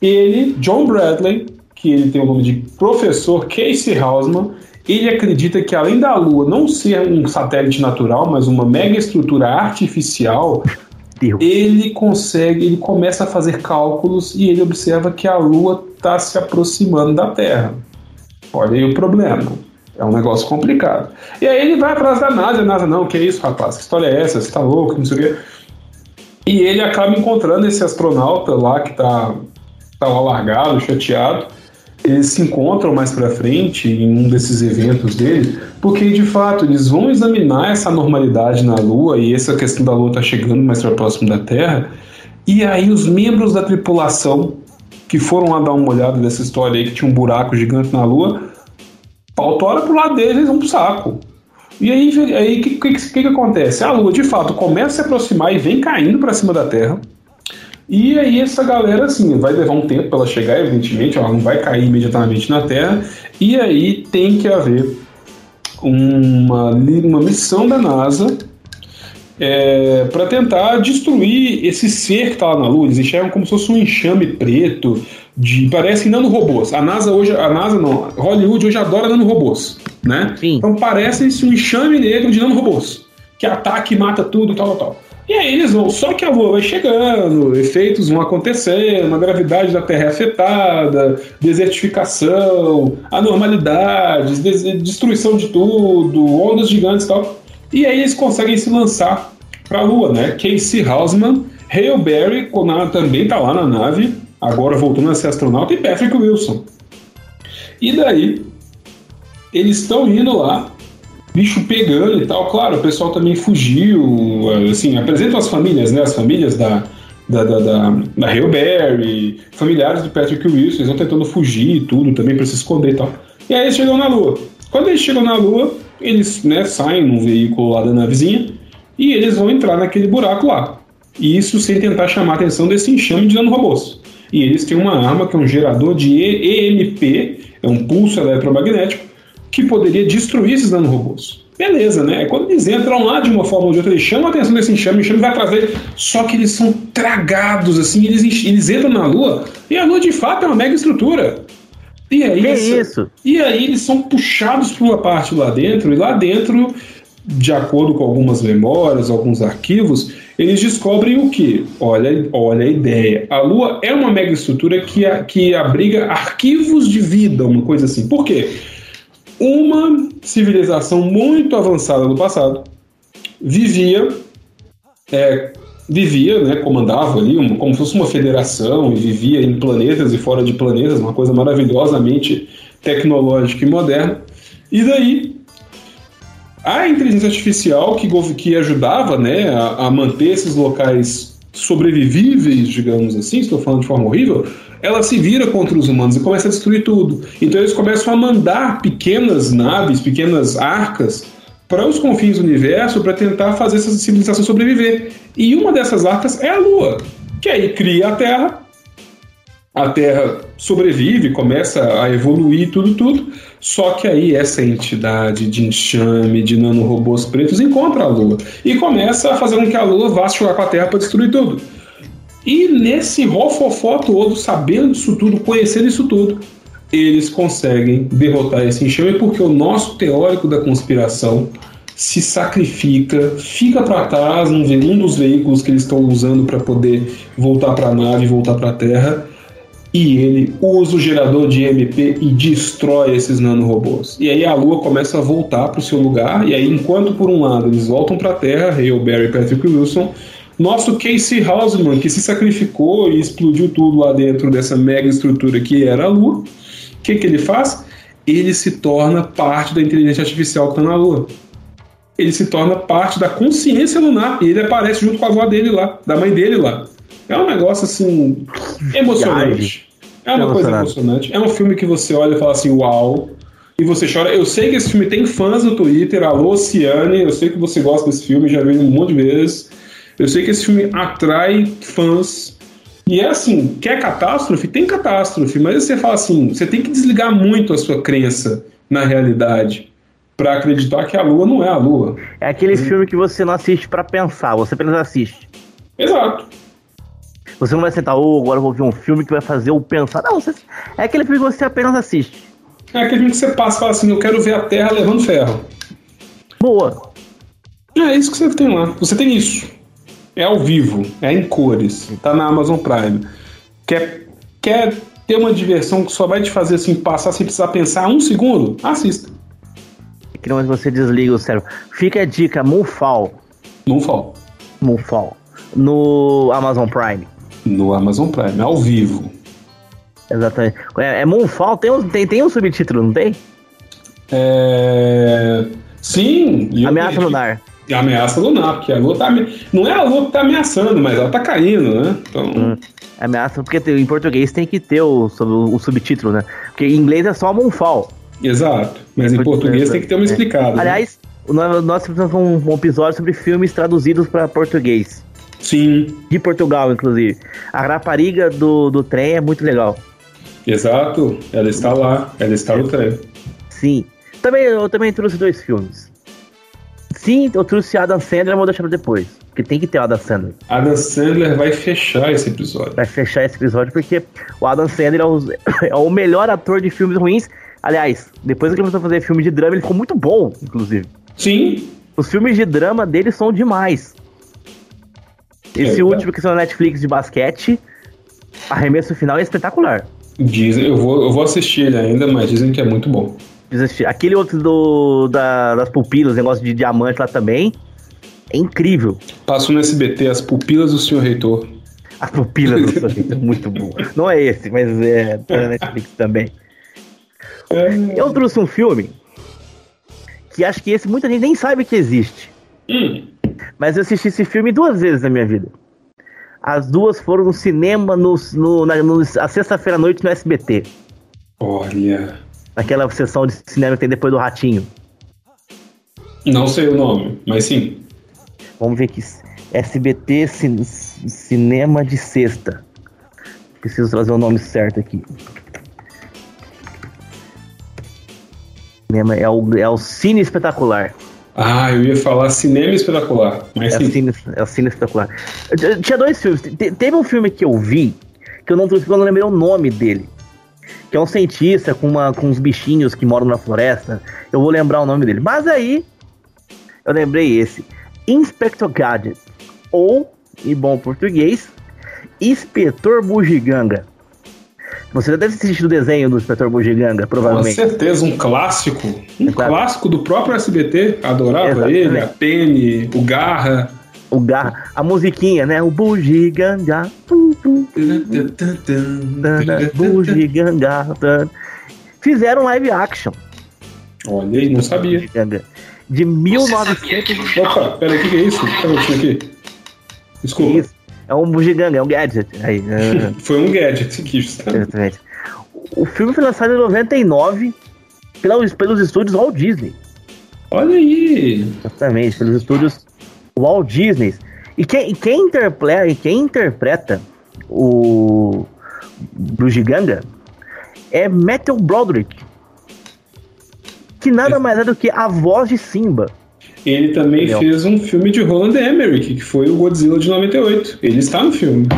Ele, John Bradley, que ele tem o nome de professor Casey Hausman, ele acredita que além da Lua não ser um satélite natural, mas uma mega estrutura artificial, Deus. ele consegue, ele começa a fazer cálculos e ele observa que a Lua está se aproximando da Terra. Olha aí o problema. É um negócio complicado. E aí ele vai atrás da NASA, NASA, não, que é isso, rapaz? Que história é essa? Você tá louco? Não sei o quê. E ele acaba encontrando esse astronauta lá que tá, tá lá largado, chateado eles se encontram mais para frente em um desses eventos dele, porque de fato eles vão examinar essa normalidade na Lua e essa questão da Lua tá chegando mais para próximo da Terra. E aí os membros da tripulação que foram lá dar uma olhada nessa história aí que tinha um buraco gigante na Lua, pautora pro lado deles, eles vão pro saco. E aí aí, que, que, que, que acontece? A Lua de fato começa a se aproximar e vem caindo para cima da Terra. E aí essa galera, assim, vai levar um tempo para ela chegar, evidentemente, ela não vai cair imediatamente na Terra, e aí tem que haver uma, uma missão da NASA é, para tentar destruir esse ser que está lá na Lua. Eles enxergam como se fosse um enxame preto, de parece nanorobôs. A NASA hoje, a NASA não, Hollywood hoje adora nanorobôs, né? Sim. Então parece um enxame negro de nanorobôs, que ataca e mata tudo, tal, tal, tal. E aí eles vão, só que a Lua vai chegando, efeitos vão acontecendo, a gravidade da Terra é afetada, desertificação, anormalidades, destruição de tudo, ondas gigantes e tal. E aí eles conseguem se lançar para a Lua, né? Casey Hausman, Hale Berry também está lá na nave, agora voltando a ser astronauta, e Patrick Wilson. E daí, eles estão indo lá bicho pegando e tal. Claro, o pessoal também fugiu, assim, apresentam as famílias, né? As famílias da, da, da, da, da familiares do Patrick Wilson, eles vão tentando fugir e tudo também para se esconder e tal. E aí eles chegam na Lua. Quando eles chegam na Lua, eles né, saem num veículo lá da navezinha e eles vão entrar naquele buraco lá. E isso sem tentar chamar a atenção desse enxame de nanorobôs. E eles têm uma arma que é um gerador de EMP, é um pulso eletromagnético, que poderia destruir esses nanorobôs. Beleza, né? Quando eles entram lá de uma forma ou de outra, eles chamam a atenção desse enxame, o enxame vai trazer. Só que eles são tragados, assim, eles, eles entram na Lua, e a Lua de fato é uma mega estrutura. E aí, que isso? E aí eles são puxados para uma parte lá dentro, e lá dentro, de acordo com algumas memórias, alguns arquivos, eles descobrem o que? Olha, olha a ideia. A Lua é uma mega estrutura que, que abriga arquivos de vida, uma coisa assim. Por quê? Uma civilização muito avançada no passado vivia é, vivia, né, comandava ali como se fosse uma federação e vivia em planetas e fora de planetas, uma coisa maravilhosamente tecnológica e moderna. E daí a inteligência artificial que, que ajudava né, a, a manter esses locais sobrevivíveis, digamos assim, estou falando de forma horrível, ela se vira contra os humanos e começa a destruir tudo. Então eles começam a mandar pequenas naves, pequenas arcas para os confins do universo para tentar fazer essa civilização sobreviver. E uma dessas arcas é a Lua, que aí cria a Terra. A Terra sobrevive, começa a evoluir tudo, tudo. Só que aí essa entidade de enxame, de nanorobôs pretos encontra a Lua e começa a fazer com que a Lua vá chorar com a Terra para destruir tudo. E nesse rofofó todo, sabendo disso tudo, conhecendo isso tudo, eles conseguem derrotar esse enxame porque o nosso teórico da conspiração se sacrifica, fica para trás num um dos veículos que eles estão usando para poder voltar para a nave, voltar para a Terra, e ele usa o gerador de MP e destrói esses nanorobôs. E aí a Lua começa a voltar para o seu lugar, e aí enquanto por um lado eles voltam para a Terra, Hale, Barry e Patrick Wilson, nosso Casey Hausman, que se sacrificou e explodiu tudo lá dentro dessa mega estrutura que era a Lua, o que, que ele faz? Ele se torna parte da inteligência artificial que está na Lua. Ele se torna parte da consciência lunar e ele aparece junto com a avó dele lá, da mãe dele lá. É um negócio assim emocionante. É uma coisa emocionante. É um filme que você olha e fala assim, uau, e você chora. Eu sei que esse filme tem fãs no Twitter, alô Ciane, eu sei que você gosta desse filme, já vi um monte de vezes. Eu sei que esse filme atrai fãs. E é assim, quer catástrofe? Tem catástrofe, mas você fala assim, você tem que desligar muito a sua crença na realidade para acreditar que a Lua não é a Lua. É aquele hum. filme que você não assiste para pensar, você apenas assiste. Exato. Você não vai sentar, oh, agora eu vou ver um filme que vai fazer eu pensar. Não, você... é aquele filme que você apenas assiste. É aquele filme que você passa e fala assim, eu quero ver a Terra levando ferro. Boa. É isso que você tem lá. Você tem isso é ao vivo, é em cores, tá na Amazon Prime. Quer, quer ter uma diversão que só vai te fazer assim passar sem precisar pensar um segundo? Assista. Que não você desliga o cérebro. Fica a dica, Moonfall. Moonfall. Moonfall. No Amazon Prime. No Amazon Prime, ao vivo. Exatamente. É, é Moonfall, tem um, tem, tem um subtítulo, não tem? É... Sim. Ameaça Lunar a ameaça lunar, porque a lua tá. Não é a lua que tá ameaçando, mas ela tá caindo, né? Então. Hum. Ameaça, porque em português tem que ter o, o, subtítulo, né? Porque em inglês é só Moonfall. Exato, mas em português tem que ter uma é. explicada. Né? Aliás, né? nós fizemos um, um episódio sobre filmes traduzidos para português. Sim. De Portugal, inclusive. A rapariga do, do trem é muito legal. Exato, ela está lá, ela está no trem. Sim. Também, eu também trouxe dois filmes. Sim, eu trouxe Adam Sandler, vou deixar pra depois. Porque tem que ter o Adam Sandler. Adam Sandler vai fechar esse episódio. Vai fechar esse episódio porque o Adam Sandler é o, é o melhor ator de filmes ruins. Aliás, depois que ele começou a fazer filme de drama, ele ficou muito bom, inclusive. Sim. Os filmes de drama dele são demais. Esse é, último que são na Netflix de basquete, arremesso final é espetacular. Dizem, eu vou, eu vou assistir ele ainda, mas dizem que é muito bom. Aquele outro do, da, das pupilas, negócio de diamante lá também. É incrível. Passou no SBT As Pupilas do Senhor Reitor. As Pupilas do Senhor Reitor, muito bom. Não é esse, mas é na Netflix também. É... Eu trouxe um filme que acho que esse muita gente nem sabe que existe. Hum. Mas eu assisti esse filme duas vezes na minha vida. As duas foram no cinema, no, no, na, no sexta-feira à noite no SBT. Olha naquela sessão de cinema que tem depois do Ratinho. Não sei o nome, mas sim. Vamos ver aqui. SBT Cin Cinema de Sexta. Preciso trazer o nome certo aqui. É o, é o Cine Espetacular. Ah, eu ia falar cinema espetacular. Mas é, sim. Cine, é o cine espetacular. Eu, eu, tinha dois filmes. Te, teve um filme que eu vi, que eu não, eu não lembrei o nome dele. Que é um cientista com, uma, com uns bichinhos que moram na floresta. Eu vou lembrar o nome dele. Mas aí, eu lembrei esse. Inspector Gadget. Ou, em bom português, Inspetor Bugiganga. Você já deve ter assistido o desenho do Inspetor Bugiganga, provavelmente. Com certeza, um clássico. Um Exato. clássico do próprio SBT. Adorava Exatamente. ele, a Penny, o Garra. O Garra. A musiquinha, né? O Bugiganga. Bugiganga. Fizeram live action. Olha aí, não sabia. De 1900. Opa, peraí, o que, que é isso? Que tá aqui? Desculpa. Isso. É um bugiganga, é um gadget. Aí, uh... foi um gadget aqui, justamente. Exatamente. O filme foi lançado em 99 pelos, pelos estúdios Walt Disney. Olha aí! Exatamente, pelos estúdios Walt Disney. E quem, quem, interpreta, quem interpreta o Bugiganga é Matthew Broderick. Que nada é. mais é do que a voz de Simba. Ele também Entendeu? fez um filme de Roland Emmerich, que foi o Godzilla de 98. Ele está no filme.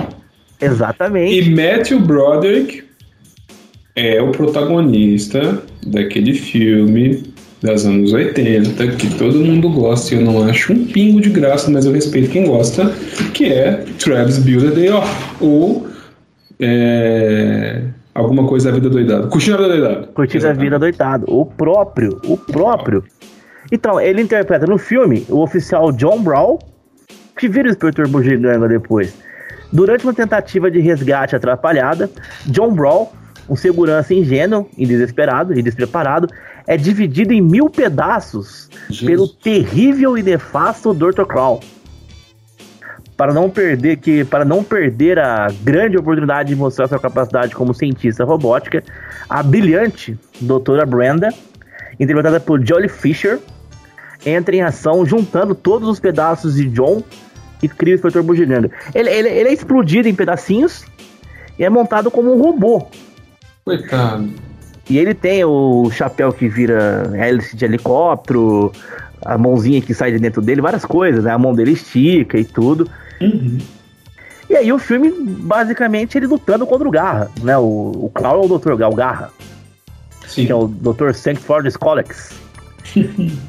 Exatamente. E Matthew Broderick é o protagonista daquele filme das anos 80, que todo mundo gosta e eu não acho um pingo de graça, mas eu respeito quem gosta, que é Travis Build a Day Off, ou é, alguma coisa da vida doidado. Curtindo a vida doidado. Curtindo a vida doidado. O próprio, o próprio. Então, ele interpreta no filme o oficial John Brown, que vira o inspetor Bugiganga depois. Durante uma tentativa de resgate atrapalhada, John Brown, um segurança ingênuo e desesperado e despreparado, é dividido em mil pedaços pelo terrível e nefasto Dr. Crow. Para não perder que para não perder a grande oportunidade de mostrar sua capacidade como cientista robótica, a brilhante doutora Brenda, interpretada por Jolly Fisher, entra em ação juntando todos os pedaços de John e cria o Inspetor Bugiganga. Ele, ele, ele é explodido em pedacinhos e é montado como um robô. Coitado. E ele tem o chapéu que vira hélice de helicóptero, a mãozinha que sai de dentro dele, várias coisas, né? A mão dele estica e tudo. Uhum. E aí o filme, basicamente, ele lutando contra o Garra, né? O, o Claw é o Dr. Gal Garra. Sim. Que é o Dr. Sankford Scolex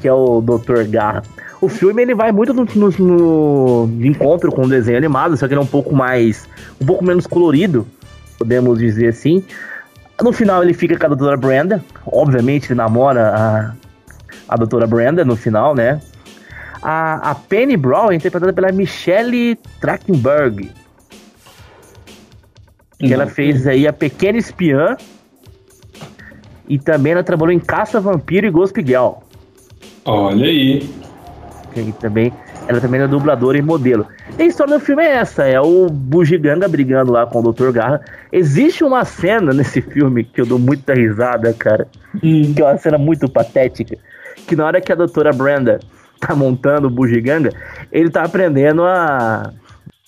que é o Dr. Garra. O filme ele vai muito no, no, no, encontro com o desenho animado, só que ele é um pouco mais. um pouco menos colorido, podemos dizer assim. No final ele fica com a doutora Brenda. Obviamente ele namora a, a doutora Brenda no final, né? A, a Penny Brown é interpretada pela Michelle Trachtenberg. Que ela fez aí a Pequena Espiã. E também ela trabalhou em Caça Vampiro e Ghost Girl. Olha aí. Que também, ela também é dubladora e modelo. E a história do filme é essa: é o Bugiganga brigando lá com o Dr. Garra. Existe uma cena nesse filme que eu dou muita risada, cara. Hum. Que é uma cena muito patética. Que na hora que a doutora Brenda tá montando o Bugiganga, ele tá aprendendo a,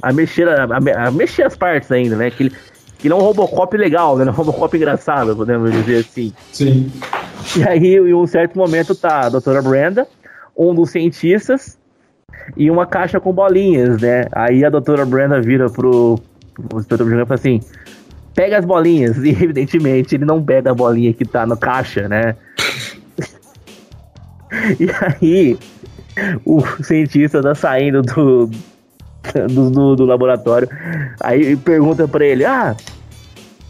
a, mexer, a, a, mexer as partes ainda, né? Que ele, que ele é um Robocop legal, né? Um Robocop engraçado, podemos dizer assim. Sim. E aí, em um certo momento, tá a doutora Brenda, um dos cientistas, e uma caixa com bolinhas, né? Aí a doutora Brenda vira pro, pro inspetor Brenda e fala assim: pega as bolinhas. E evidentemente ele não pega a bolinha que tá na caixa, né? e aí o cientista tá saindo do, do, do, do laboratório. Aí pergunta pra ele: Ah,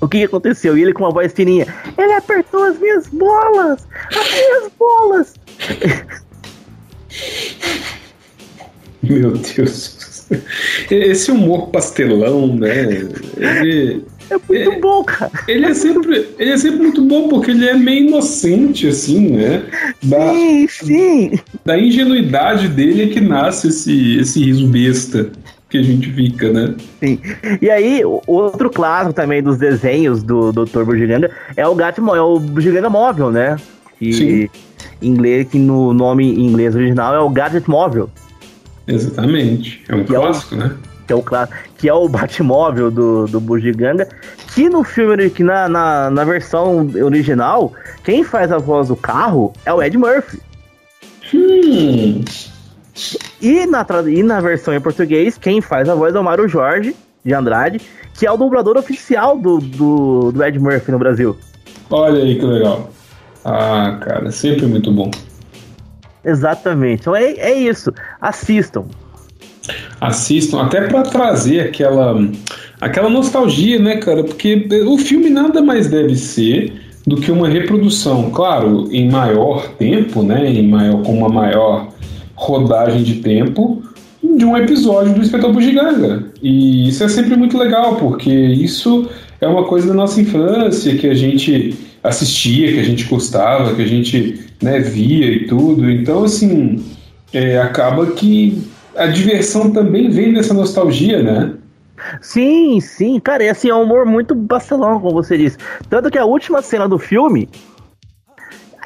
o que, aconteceu? E ele com uma voz fininha: Ele apertou as minhas bolas! As minhas bolas! Meu Deus. Esse humor pastelão, né? Ele. É muito é, bom, cara. Ele é, sempre, ele é sempre muito bom porque ele é meio inocente, assim, né? Da, sim, sim. Da ingenuidade dele é que nasce esse, esse riso besta que a gente fica, né? Sim. E aí, outro clássico também dos desenhos do Dr. Bugiganga é o gato, é o Bugiganga móvel, né? Que Sim. inglês, que no nome em inglês original é o Gadget Móvel. Exatamente. É um que clássico, é o, né? Que é o clássico, que é o Batmóvel do, do Bugiganga, que no filme, que na, na, na versão original, quem faz a voz do carro é o Ed Murphy. Hum. E na, e na versão em português, quem faz a voz é o Mário Jorge de Andrade, que é o dublador oficial do, do, do Ed Murphy no Brasil. Olha aí que legal. Ah, cara, sempre muito bom. Exatamente. Então é, é isso. Assistam. Assistam, até para trazer aquela, aquela nostalgia, né, cara? Porque o filme nada mais deve ser do que uma reprodução, claro, em maior tempo, né, em maior, com uma maior rodagem de tempo, de um episódio do Inspetor Bugiganga. E isso é sempre muito legal, porque isso é uma coisa da nossa infância que a gente assistia, que a gente gostava, que a gente né, via e tudo. Então, assim, é, acaba que a diversão também vem dessa nostalgia, né? Sim, sim, cara, e assim, é um humor muito bastelão, como você disse. Tanto que a última cena do filme.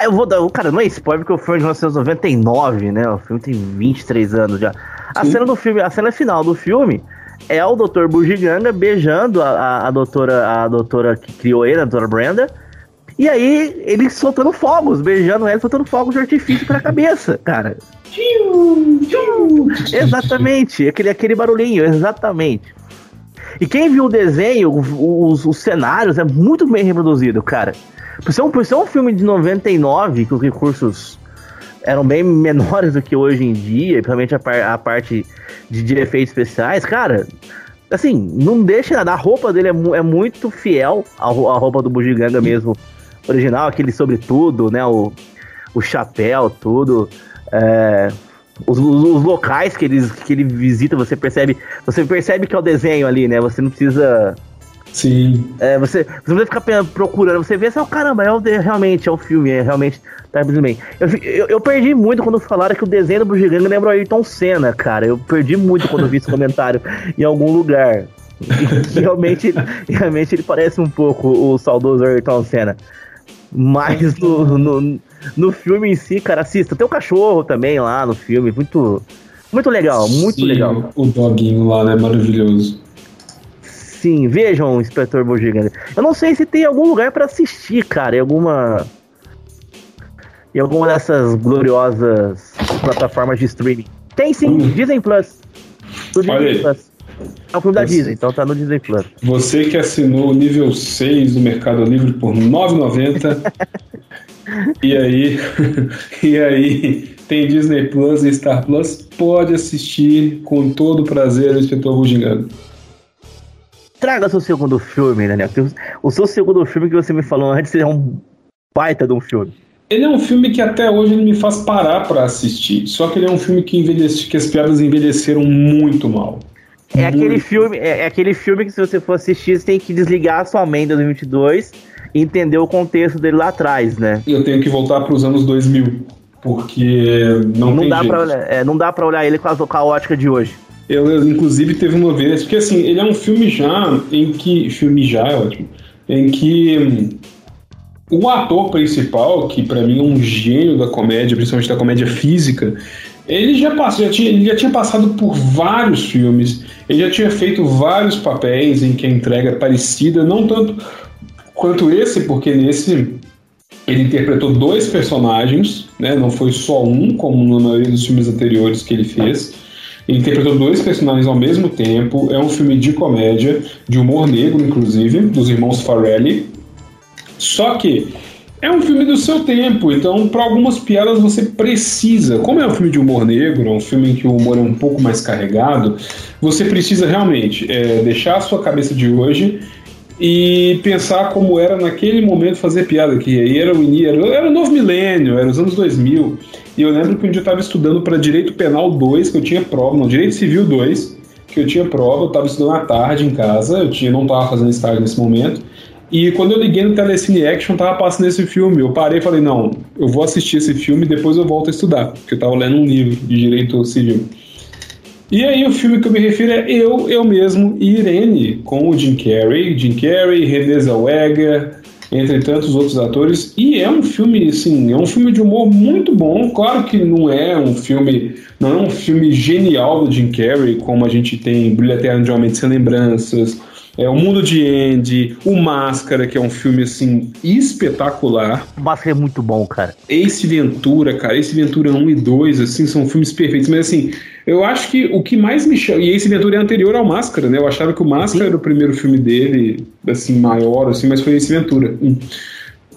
Eu vou dar. Cara, não é spoiler porque o filme é de 1999, né? O filme tem 23 anos já. A sim. cena do filme, a cena final do filme é o Dr. Bugiganga beijando a, a, a, doutora, a doutora que criou ele, a doutora Brenda. E aí, ele soltando fogos, beijando ela, soltando fogos de artifício pra cabeça, cara. Exatamente, aquele, aquele barulhinho, exatamente. E quem viu o desenho, os, os cenários, é muito bem reproduzido, cara. Por ser, um, por ser um filme de 99, que os recursos eram bem menores do que hoje em dia, principalmente a, par, a parte de, de, efeitos especiais, cara, assim, não deixa nada. A roupa dele é, é muito fiel à, à roupa do Bugiganga mesmo original, aquele sobretudo, né? O, o chapéu, tudo. É, os, os, locais que ele, que ele visita, você percebe. Você percebe que é o desenho ali, né? Você não precisa. Sim. É, você, você não precisa ficar procurando, você vê assim, oh, caramba, é o, realmente, é o filme, é realmente. Tá bem. Eu, eu, eu, perdi muito quando falaram que o desenho do Bugiganga lembra o Ayrton Senna, cara. Eu perdi muito quando vi esse comentário em algum lugar. realmente, realmente ele parece um pouco o saudoso Ayrton Senna. Mas no, no, no filme em si, cara, assista. Tem o cachorro também lá no filme. Muito, muito legal, muito Sim, legal. O doguinho lá, né? Maravilhoso. Sim, vejam o Inspetor Bugiganga. Eu não sei se tem algum lugar para assistir, cara. Em alguma. Em alguma dessas gloriosas plataformas de streaming. Tem sim, hum. Disney Plus. Disney Plus. É o filme da Disney, então tá no Disney Plus. Você que assinou o nível 6 do Mercado Livre por R$ 9,90. e aí, e aí tem Disney Plus e Star Plus, pode assistir com todo prazer o Inspetor Bugiganga. Traga seu segundo filme, Daniel. O seu segundo filme que você me falou antes é um baita de um filme. Ele é um filme que até hoje ele me faz parar para assistir. Só que ele é um filme que, envelhece, que as piadas envelheceram muito mal. É aquele filme, é, é, aquele filme que se você for assistir, você tem que desligar a sua mente 2022 e entender o contexto dele lá atrás, né? Eu tenho que voltar para os anos 2000, porque não, não dá para olhar, é, não dá para olhar ele com a, com a ótica de hoje. Eu, eu, inclusive, teve uma vez, porque assim, ele é um filme já em que. Filme já é ótimo. Em que hum, o ator principal, que para mim é um gênio da comédia, principalmente da comédia física, ele já passou, já tinha, ele já tinha passado por vários filmes, ele já tinha feito vários papéis em que a entrega é parecida, não tanto quanto esse, porque nesse ele interpretou dois personagens, né? Não foi só um, como na maioria dos filmes anteriores que ele fez. Ele interpretou dois personagens ao mesmo tempo. É um filme de comédia, de humor negro, inclusive, dos irmãos Farrelly. Só que é um filme do seu tempo, então para algumas piadas você precisa. Como é um filme de humor negro, é um filme em que o humor é um pouco mais carregado, você precisa realmente é, deixar a sua cabeça de hoje e pensar como era naquele momento fazer piada, que aí era o era, era o novo milênio, era os anos 2000. E eu lembro que um dia eu estava estudando para Direito Penal 2, que eu tinha prova, não, Direito Civil 2, que eu tinha prova, eu estava estudando à tarde em casa, eu tinha, não estava fazendo estágio nesse momento. E quando eu liguei no Telecine Action, tava passando esse filme. Eu parei e falei, não, eu vou assistir esse filme e depois eu volto a estudar, porque eu tava lendo um livro de direito civil. E aí o filme que eu me refiro é Eu, Eu Mesmo e Irene, com o Jim Carrey, Jim Carrey, Renée Zellweger, entre tantos outros atores. E é um filme, assim, é um filme de humor muito bom. Claro que não é um filme, não é um filme genial do Jim Carrey, como a gente tem Brilho Eterno de Homem Sem Lembranças, É, o Mundo de Andy, O Máscara, que é um filme, assim, espetacular. O Máscara é muito bom, cara. Ace Ventura, cara, Ace Ventura 1 e 2, assim, são filmes perfeitos. Mas, assim, eu acho que o que mais me chama... E Ace Ventura é anterior ao Máscara, né? Eu achava que o Máscara Sim. era o primeiro filme dele, assim, maior, assim, mas foi Ace Ventura.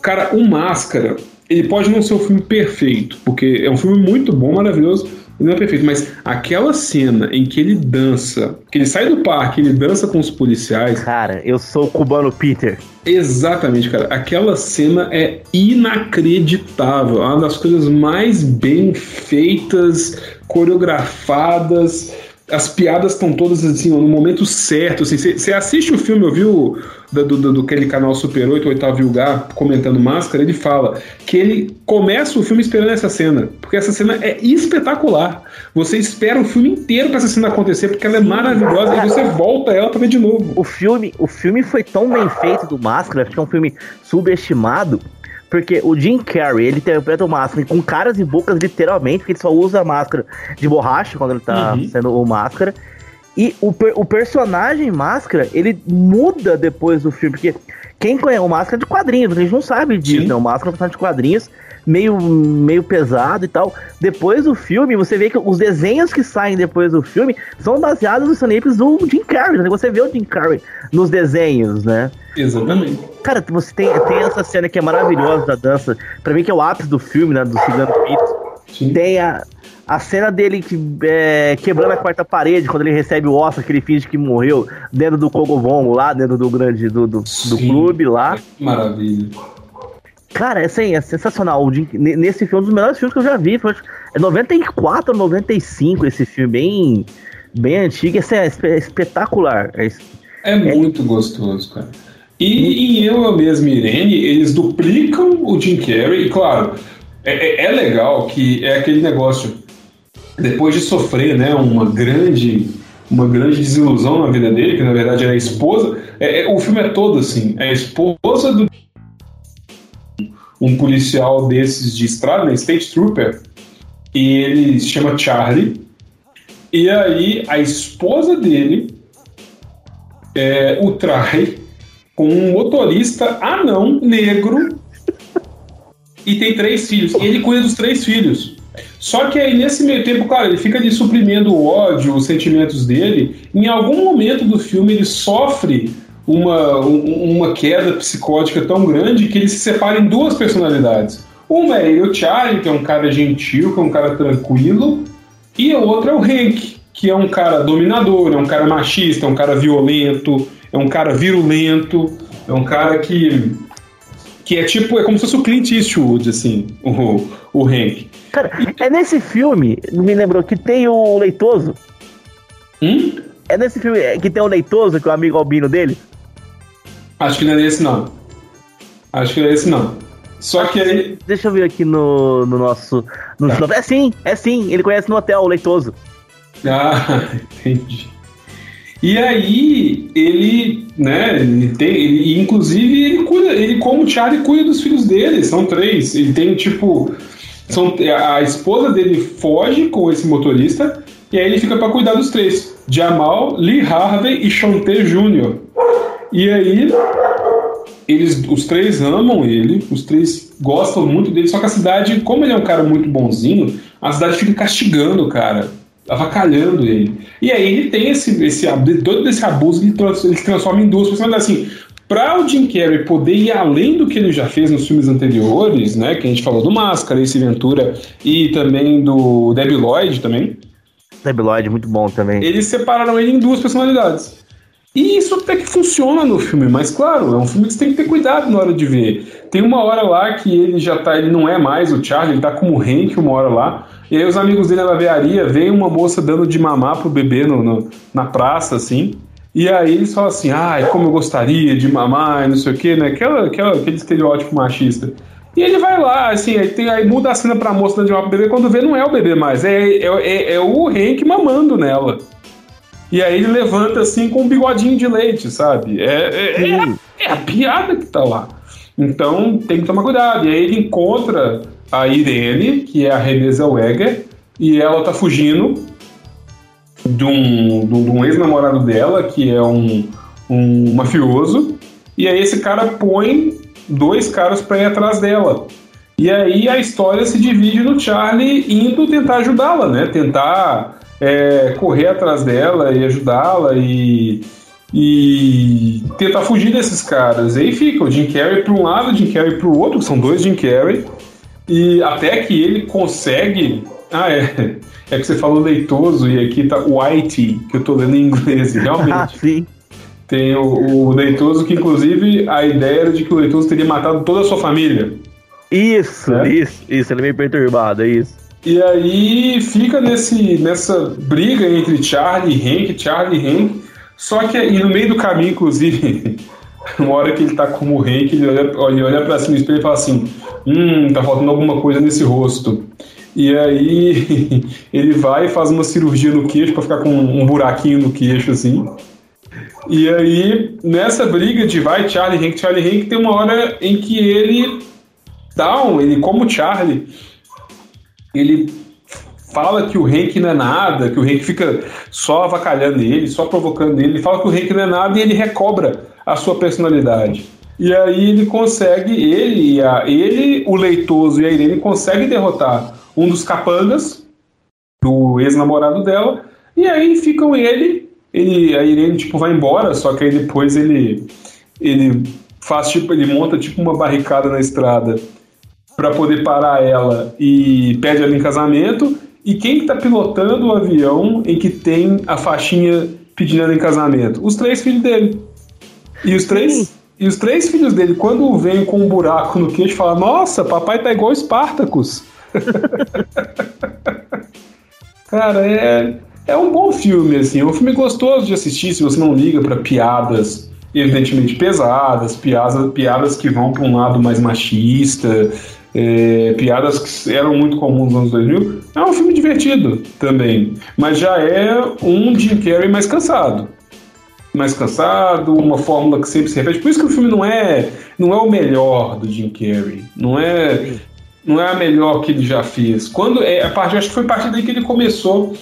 Cara, O Máscara, ele pode não ser o filme perfeito, porque é um filme muito bom, maravilhoso, não é perfeito, mas aquela cena em que ele dança, que ele sai do parque, ele dança com os policiais. Cara, eu sou o cubano Peter. Exatamente, cara. Aquela cena é inacreditável. É uma das coisas mais bem feitas, coreografadas as piadas estão todas assim, no momento certo. Você assim, assiste o filme, eu vi o, do, do, do, aquele canal Super 8, Oitavo Lugar, comentando Máscara, ele fala que ele começa o filme esperando essa cena, porque essa cena é espetacular. Você espera o filme inteiro para essa cena acontecer, porque ela é maravilhosa, e você volta ela para ver de novo. O filme, o filme foi tão bem feito do Máscara, que é um filme subestimado, porque o Jim Carrey, ele interpreta o Máscara com caras e bocas literalmente, porque ele só usa a máscara de borracha quando ele tá uhum. sendo o Máscara. E o, o personagem Máscara, ele muda depois do filme, porque quem conhece o Máscara é de quadrinhos, a gente não sabe disso, Sim. né? O Máscara é um personagem de quadrinhos, meio, meio pesado e tal. Depois do filme, você vê que os desenhos que saem depois do filme são baseados nos snipes do Jim Carrey. Né? Você vê o Jim Carrey nos desenhos, né? Exatamente. Cara, você tem, tem essa cena que é maravilhosa da dança. Pra mim, que é o ápice do filme, né? Do Cigano Pito. Tem a, a cena dele que, é, quebrando a quarta parede, quando ele recebe o Oscar, que ele finge que morreu, dentro do Cogobongo lá, dentro do grande do, do, do clube lá. Maravilha. Cara, assim, é sensacional. Nesse filme, um dos melhores filmes que eu já vi. Foi, é 94 ou 95 esse filme, bem, bem antigo. Esse é, é espetacular. É, é muito gostoso, cara. E em Eu, Eu Mesmo Irene, eles duplicam o Jim Carrey. E claro, é, é, é legal que é aquele negócio. Depois de sofrer né, uma grande uma grande desilusão na vida dele, que na verdade era a esposa. É, é, o filme é todo assim: é a esposa do um policial desses de estrada, né, State Trooper, e ele se chama Charlie. E aí a esposa dele é, o trai com um motorista anão negro e tem três filhos. E ele cuida dos três filhos. Só que aí, nesse meio tempo, cara, ele fica ali suprimindo o ódio, os sentimentos dele. Em algum momento do filme, ele sofre uma, uma queda psicótica tão grande que ele se separa em duas personalidades. Uma é ele, o Charlie, que é um cara gentil, que é um cara tranquilo, e a outra é o Hank, que é um cara dominador, é um cara machista, é um cara violento, é um cara virulento, é um cara que que é tipo, é como se fosse o Clint Eastwood, assim, o, o Hank. Cara, é nesse filme, me lembrou, que tem o Leitoso. Hum? É nesse filme que tem o Leitoso, que é o amigo albino dele? Acho que não é esse não. Acho que não é esse não. Só que aí. Deixa eu ver aqui no, no nosso. No tá. É sim, é sim. Ele conhece no hotel, o Leitoso. Ah, entendi. E aí, ele, né, ele tem, ele, inclusive, ele cuida, ele como o Charlie cuida dos filhos dele, são três. Ele tem, tipo, são, a esposa dele foge com esse motorista, e aí ele fica para cuidar dos três: Jamal, Lee Harvey e Chante Jr. E aí, eles, os três amam ele, os três gostam muito dele, só que a cidade, como ele é um cara muito bonzinho, a cidade fica castigando o cara, avacalhando ele. E aí ele tem esse, esse todo esse abuso, ele, ele se transforma em duas personalidades. Assim, para o Jim Carrey poder ir além do que ele já fez nos filmes anteriores, né, que a gente falou do Máscara, esse Ventura e também do Debbie Lloyd também. Debbie Lloyd, muito bom também. Eles separaram ele em duas personalidades. E isso até que funciona no filme, mas claro, é um filme que você tem que ter cuidado na hora de ver. Tem uma hora lá que ele já tá, ele não é mais o Charlie, ele tá como o Hank uma hora lá, e aí os amigos dele na vearia veem uma moça dando de mamar pro bebê no, no, na praça, assim, e aí eles falam assim, ai, como eu gostaria de mamar, e não sei o que, né, aquela, aquela, aquele estereótipo machista. E ele vai lá, assim, aí, tem, aí muda a cena pra moça dando de mamar pro bebê, quando vê não é o bebê mais, é, é, é, é o Hank mamando nela. E aí ele levanta assim com um bigodinho de leite, sabe? É, é, é, a, é, a, piada que tá lá. Então tem que tomar cuidado. E aí ele encontra a Irene, que é a Renée Zellweger, e ela tá fugindo de um, de um ex-namorado dela, que é um, um mafioso, e aí esse cara põe dois caras para ir atrás dela. E aí a história se divide no Charlie indo tentar ajudá-la, né? Tentar é, correr atrás dela e ajudá-la e, e tentar fugir desses caras. E aí fica o Jim Carrey para um lado, o Jim Carrey para o outro, são dois Jim Carrey, e até que ele consegue. Ah, é. É que você falou leitoso e aqui tá Whitey, que eu tô lendo em inglês, realmente. ah, sim. Tem o, o leitoso, que inclusive a ideia era de que o leitoso teria matado toda a sua família. Isso, é? isso, isso, ele é meio perturbado, é isso. E aí fica nesse, nessa briga entre Charlie e Hank, Charlie e Hank. Só que e no meio do caminho, inclusive, uma hora que ele tá como o Hank, ele olha, ele olha pra cima do espelho e fala assim: Hum, tá faltando alguma coisa nesse rosto. E aí ele vai e faz uma cirurgia no queixo para ficar com um buraquinho no queixo, assim. E aí, nessa briga de vai Charlie Hank, Charlie Hank, tem uma hora em que ele Down, ele como Charlie, ele fala que o Hank não é nada, que o Hank fica só avacalhando ele, só provocando ele, ele fala que o Hank não é nada e ele recobra a sua personalidade. E aí ele consegue, ele, a, ele o Leitoso e a Irene conseguem derrotar um dos capangas, do ex-namorado dela, e aí ficam ele, ele, a Irene tipo vai embora, só que aí depois ele ele faz tipo, ele monta tipo uma barricada na estrada para poder parar ela e pede ela em casamento. E quem está pilotando o avião em que tem a faixinha pedindo ela em casamento? Os três filhos dele. E os três, e os três filhos dele, quando vêm com um buraco no queixo, falam: Nossa, papai tá igual Espartacus. Cara, é, é um bom filme, assim. É um filme gostoso de assistir se você não liga para piadas evidentemente pesadas, piadas, piadas que vão para um lado mais machista, é, piadas que eram muito comuns nos anos 2000. É um filme divertido também, mas já é um Jim Carrey mais cansado. Mais cansado, uma fórmula que sempre se repete. Por isso que o filme não é, não é o melhor do Jim Carrey. Não é, não é a melhor que ele já fez. Quando é a parte, acho que foi a partir daí que ele começou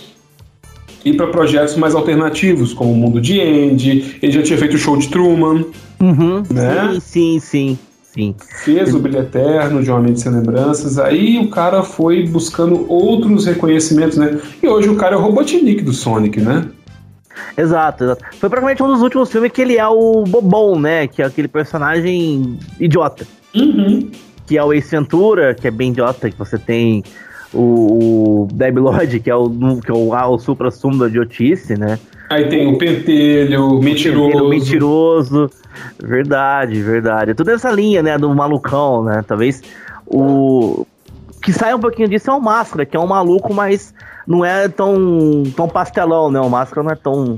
ir para projetos mais alternativos, como o Mundo de Andy. Ele já tinha feito o show de Truman. Uhum, né? Sim, sim, sim. Sim. Fez o Brilho Eterno, de Homem Sem Lembranças, aí o cara foi buscando outros reconhecimentos, né? E hoje o cara é o Robotnik do Sonic, né? Exato, exato. Foi praticamente um dos últimos filmes que ele é o bobão, né? Que é aquele personagem idiota. Uhum. Que é o Ace Ventura, que é bem idiota, que você tem o, o Debi Lodge, que é o, que é o, ah, o supra-sumo da idiotice, né? Aí tem o pentelho, mentiroso. Pentelho, mentiroso. Verdade, verdade. É toda essa linha, né, do malucão, né? Talvez o que sai um pouquinho disso é o Máscara, que é um maluco, mas não é tão, tão pastelão, né? O Máscara não é tão,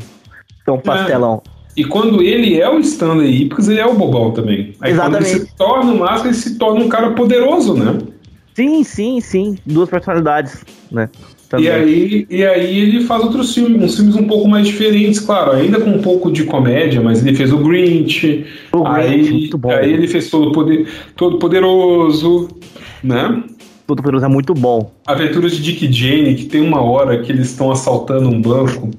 tão é. pastelão. É. E quando ele é o Stanley Ipkiss, ele é o bobão também. Aí Exatamente. quando ele se torna o Máscara, ele se torna um cara poderoso, né? Sim, sim, sim. Duas personalidades, né? Também. E aí, e aí ele faz outros filmes, uns filmes um pouco mais diferentes, claro, ainda com um pouco de comédia, mas ele fez o Grinch, o aí, Grinch muito bom. aí ele fez todo, poder, todo Poderoso, né? Todo Poderoso é muito bom. Aventuras de Dick e Jane, que tem uma hora que eles estão assaltando um banco,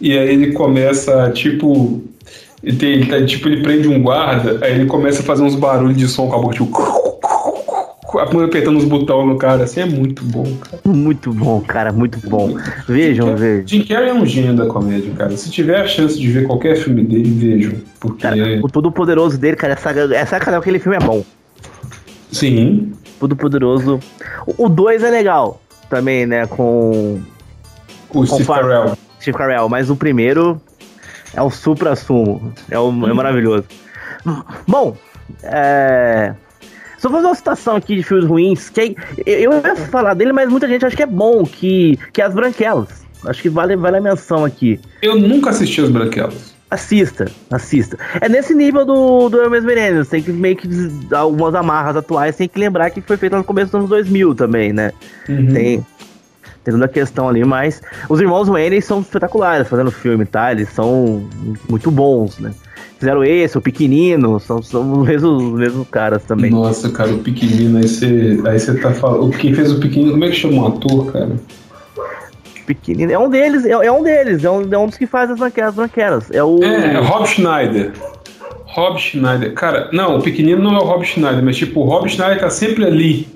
e aí ele começa, tipo, ele, tem, tá, tipo, ele prende um guarda, aí ele começa a fazer uns barulhos de som com a boca, tipo apertando os botões no cara, assim, é muito bom, cara. Muito bom, cara, muito bom. Vejam, vejam. Jim Carrey é um gênio da comédia, cara. Se tiver a chance de ver qualquer filme dele, vejam. Porque... Cara, o Todo Poderoso dele, cara, essa, essa cara, aquele filme é bom. Sim. Todo Poderoso. O 2 é legal também, né, com... O Steve Carell. Steve Carell, mas o primeiro é o supra-sumo. É, o, é maravilhoso. Bom, é... Só fazer uma citação aqui de filmes ruins, que eu ia falar dele, mas muita gente acha que é bom, que, que é As Branquelas. Acho que vale, vale a menção aqui. Eu nunca assisti As Branquelas. Assista, assista. É nesse nível do, do Hermes Menezes, tem que meio que algumas amarras atuais, tem que lembrar que foi feito no começo dos anos 2000 também, né? Uhum. Tem, tem toda a questão ali, mas os irmãos Wayne são espetaculares fazendo filme, tá? Eles são muito bons, né? Fizeram esse, o Pequenino, são, são os, mesmos, os mesmos caras também. Nossa, cara, o Pequenino, aí você aí tá falando. Quem fez o Pequenino, como é que chama o ator, cara? pequenino. É um deles, é, é um deles, é um, é um dos que faz as branquelas, branquelas. É o. É, é Rob Schneider. Rob Schneider. Cara, não, o pequenino não é o Rob Schneider, mas tipo, o Rob Schneider tá sempre ali.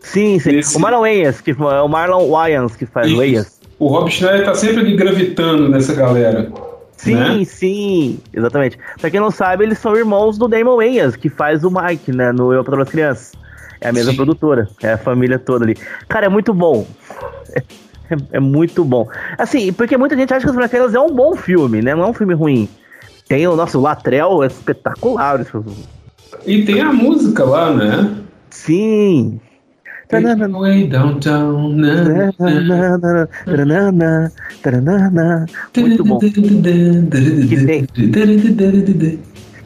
Sim, sim. Esse... O Marlon Wayans, que é o Marlon Wayans que faz o Wayans. O Rob Schneider tá sempre ali gravitando nessa galera. Sim, né? sim, exatamente. Pra quem não sabe, eles são irmãos do Damon Wayans, que faz o Mike, né, no Eu para as Crianças. É a mesma sim. produtora, é a família toda ali. Cara, é muito bom. É, é, muito bom. Assim, porque muita gente acha que Os Branquelas é um bom filme, né? Não é um filme ruim. Tem o nosso Latrell, é espetacular. E tem a música lá, né? Sim, Way downtown. Muito bom. Que tem,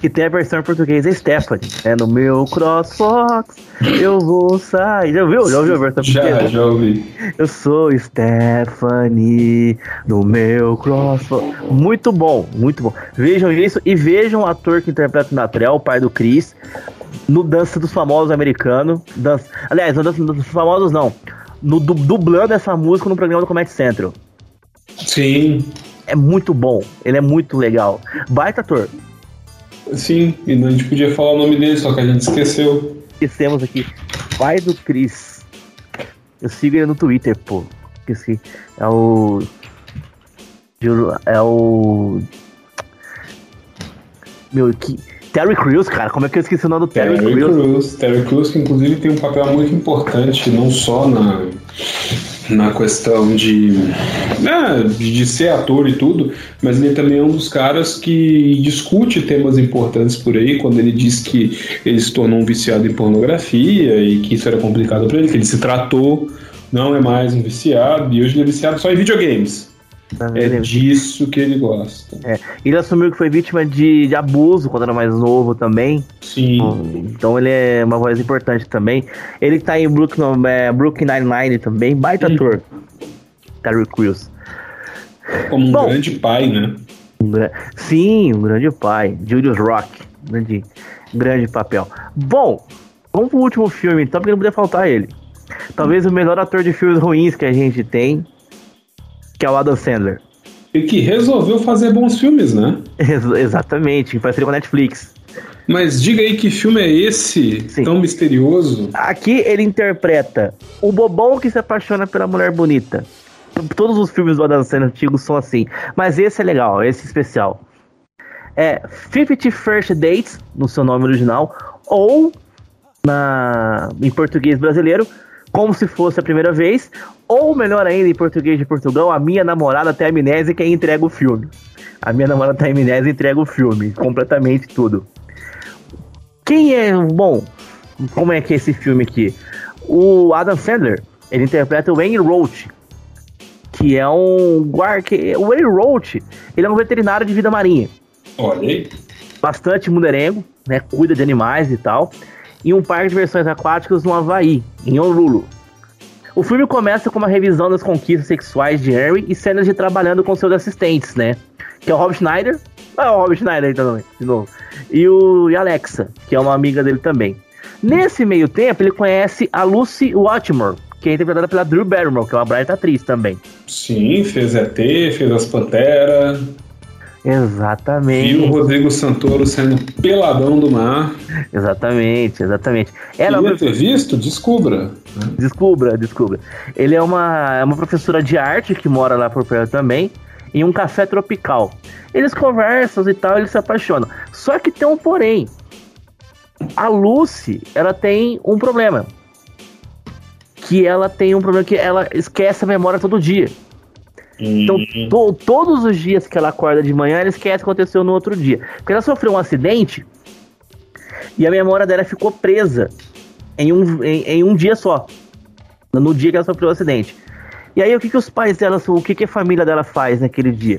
que tem a versão portuguesa Stephanie. É no meu CrossFox, eu vou sair. Já ouviu? Já ouviu a versão? Já, já ouvi. Eu sou Stephanie no meu CrossFox. Muito bom, muito bom. Vejam isso e vejam o ator que interpreta o Natrel, o pai do Chris no Dança dos Famosos americano. Dança, aliás, no Dança dos Famosos não. No dublando essa música no programa do Comedy Central. Sim. É muito bom. Ele é muito legal. Baita ator. Sim, e a gente podia falar o nome dele, só que a gente esqueceu. Esquecemos aqui. Pai do Chris. Eu sigo ele no Twitter, pô. Esqueci. É o. É o. Meu, que. Terry Crews, cara, como é que eu esqueci o nome do Terry, Terry Crews? Crews? Terry Crews, que inclusive tem um papel muito importante, não só na, na questão de, né, de ser ator e tudo, mas ele também é um dos caras que discute temas importantes por aí, quando ele diz que ele se tornou um viciado em pornografia e que isso era complicado para ele, que ele se tratou, não é mais um viciado, e hoje ele é viciado só em videogames. Tá é disso que ele gosta. É. Ele assumiu que foi vítima de, de, abuso quando era mais novo também. Sim. Então ele é uma voz importante também. Ele tá em Brooklyn, é, Brooklyn Nine-Nine também, baita Sim. ator. Terry Crews. Como um Bom, grande pai, né? sim, um grande pai. Julius Rock. Grande, grande papel. Bom, vamos pro último filme então, porque não podia faltar ele. Talvez o melhor ator de filmes ruins que a gente tem que é o Adam Sandler. E que resolveu fazer bons filmes, né? Ex exatamente, em parceria com a Netflix. Mas diga aí que filme é esse, Sim. tão misterioso? Aqui ele interpreta o bobão que se apaixona pela mulher bonita. Todos os filmes do Adam Sandler antigos são assim. Mas esse é legal, esse é especial. É Fifty First Dates, no seu nome original, ou na, em português brasileiro, como se fosse a primeira vez, ou melhor ainda, em português de Portugal, a minha namorada tem amnésia e entrega o filme. A minha namorada tem amnésia e entrega o filme, completamente tudo. Quem é. Bom, como é que é esse filme aqui? O Adam Sandler, ele interpreta o Wayne Roach, que é um guarda. O Wayne Roach, ele é um veterinário de vida marinha. Olha aí. Bastante mulherengo, né? Cuida de animais e tal em um parque de diversões aquáticas no Havaí, em Honolulu. O filme começa com uma revisão das conquistas sexuais de Harry e cenas de trabalhando com seus assistentes, né? Que é o Rob Schneider, ah, o Rob Schneider também, de novo, e o e Alexa, que é uma amiga dele também. Nesse meio tempo, ele conhece a Lucy Watmore, que é interpretada pela Drew Barrymore, que é uma baita atriz também. Sim, fez ET, fez As Panteras. Exatamente. E o Rodrigo Santoro sendo peladão do mar. Exatamente, exatamente. Ela Queria ter visto? Descubra. Descubra, descubra. Ele é uma, é uma professora de arte que mora lá por perto também, em um café tropical. Eles conversam e tal, eles se apaixonam. Só que tem um porém. A Lucy, ela tem um problema. Que ela tem um problema que ela esquece a memória todo dia. Então, uhum. to, todos os dias que ela acorda de manhã, ela esquece o que aconteceu no outro dia. Porque ela sofreu um acidente e a memória dela ficou presa em um, em, em um dia só. No dia que ela sofreu o acidente. E aí, o que, que os pais dela, o que, que a família dela faz naquele dia?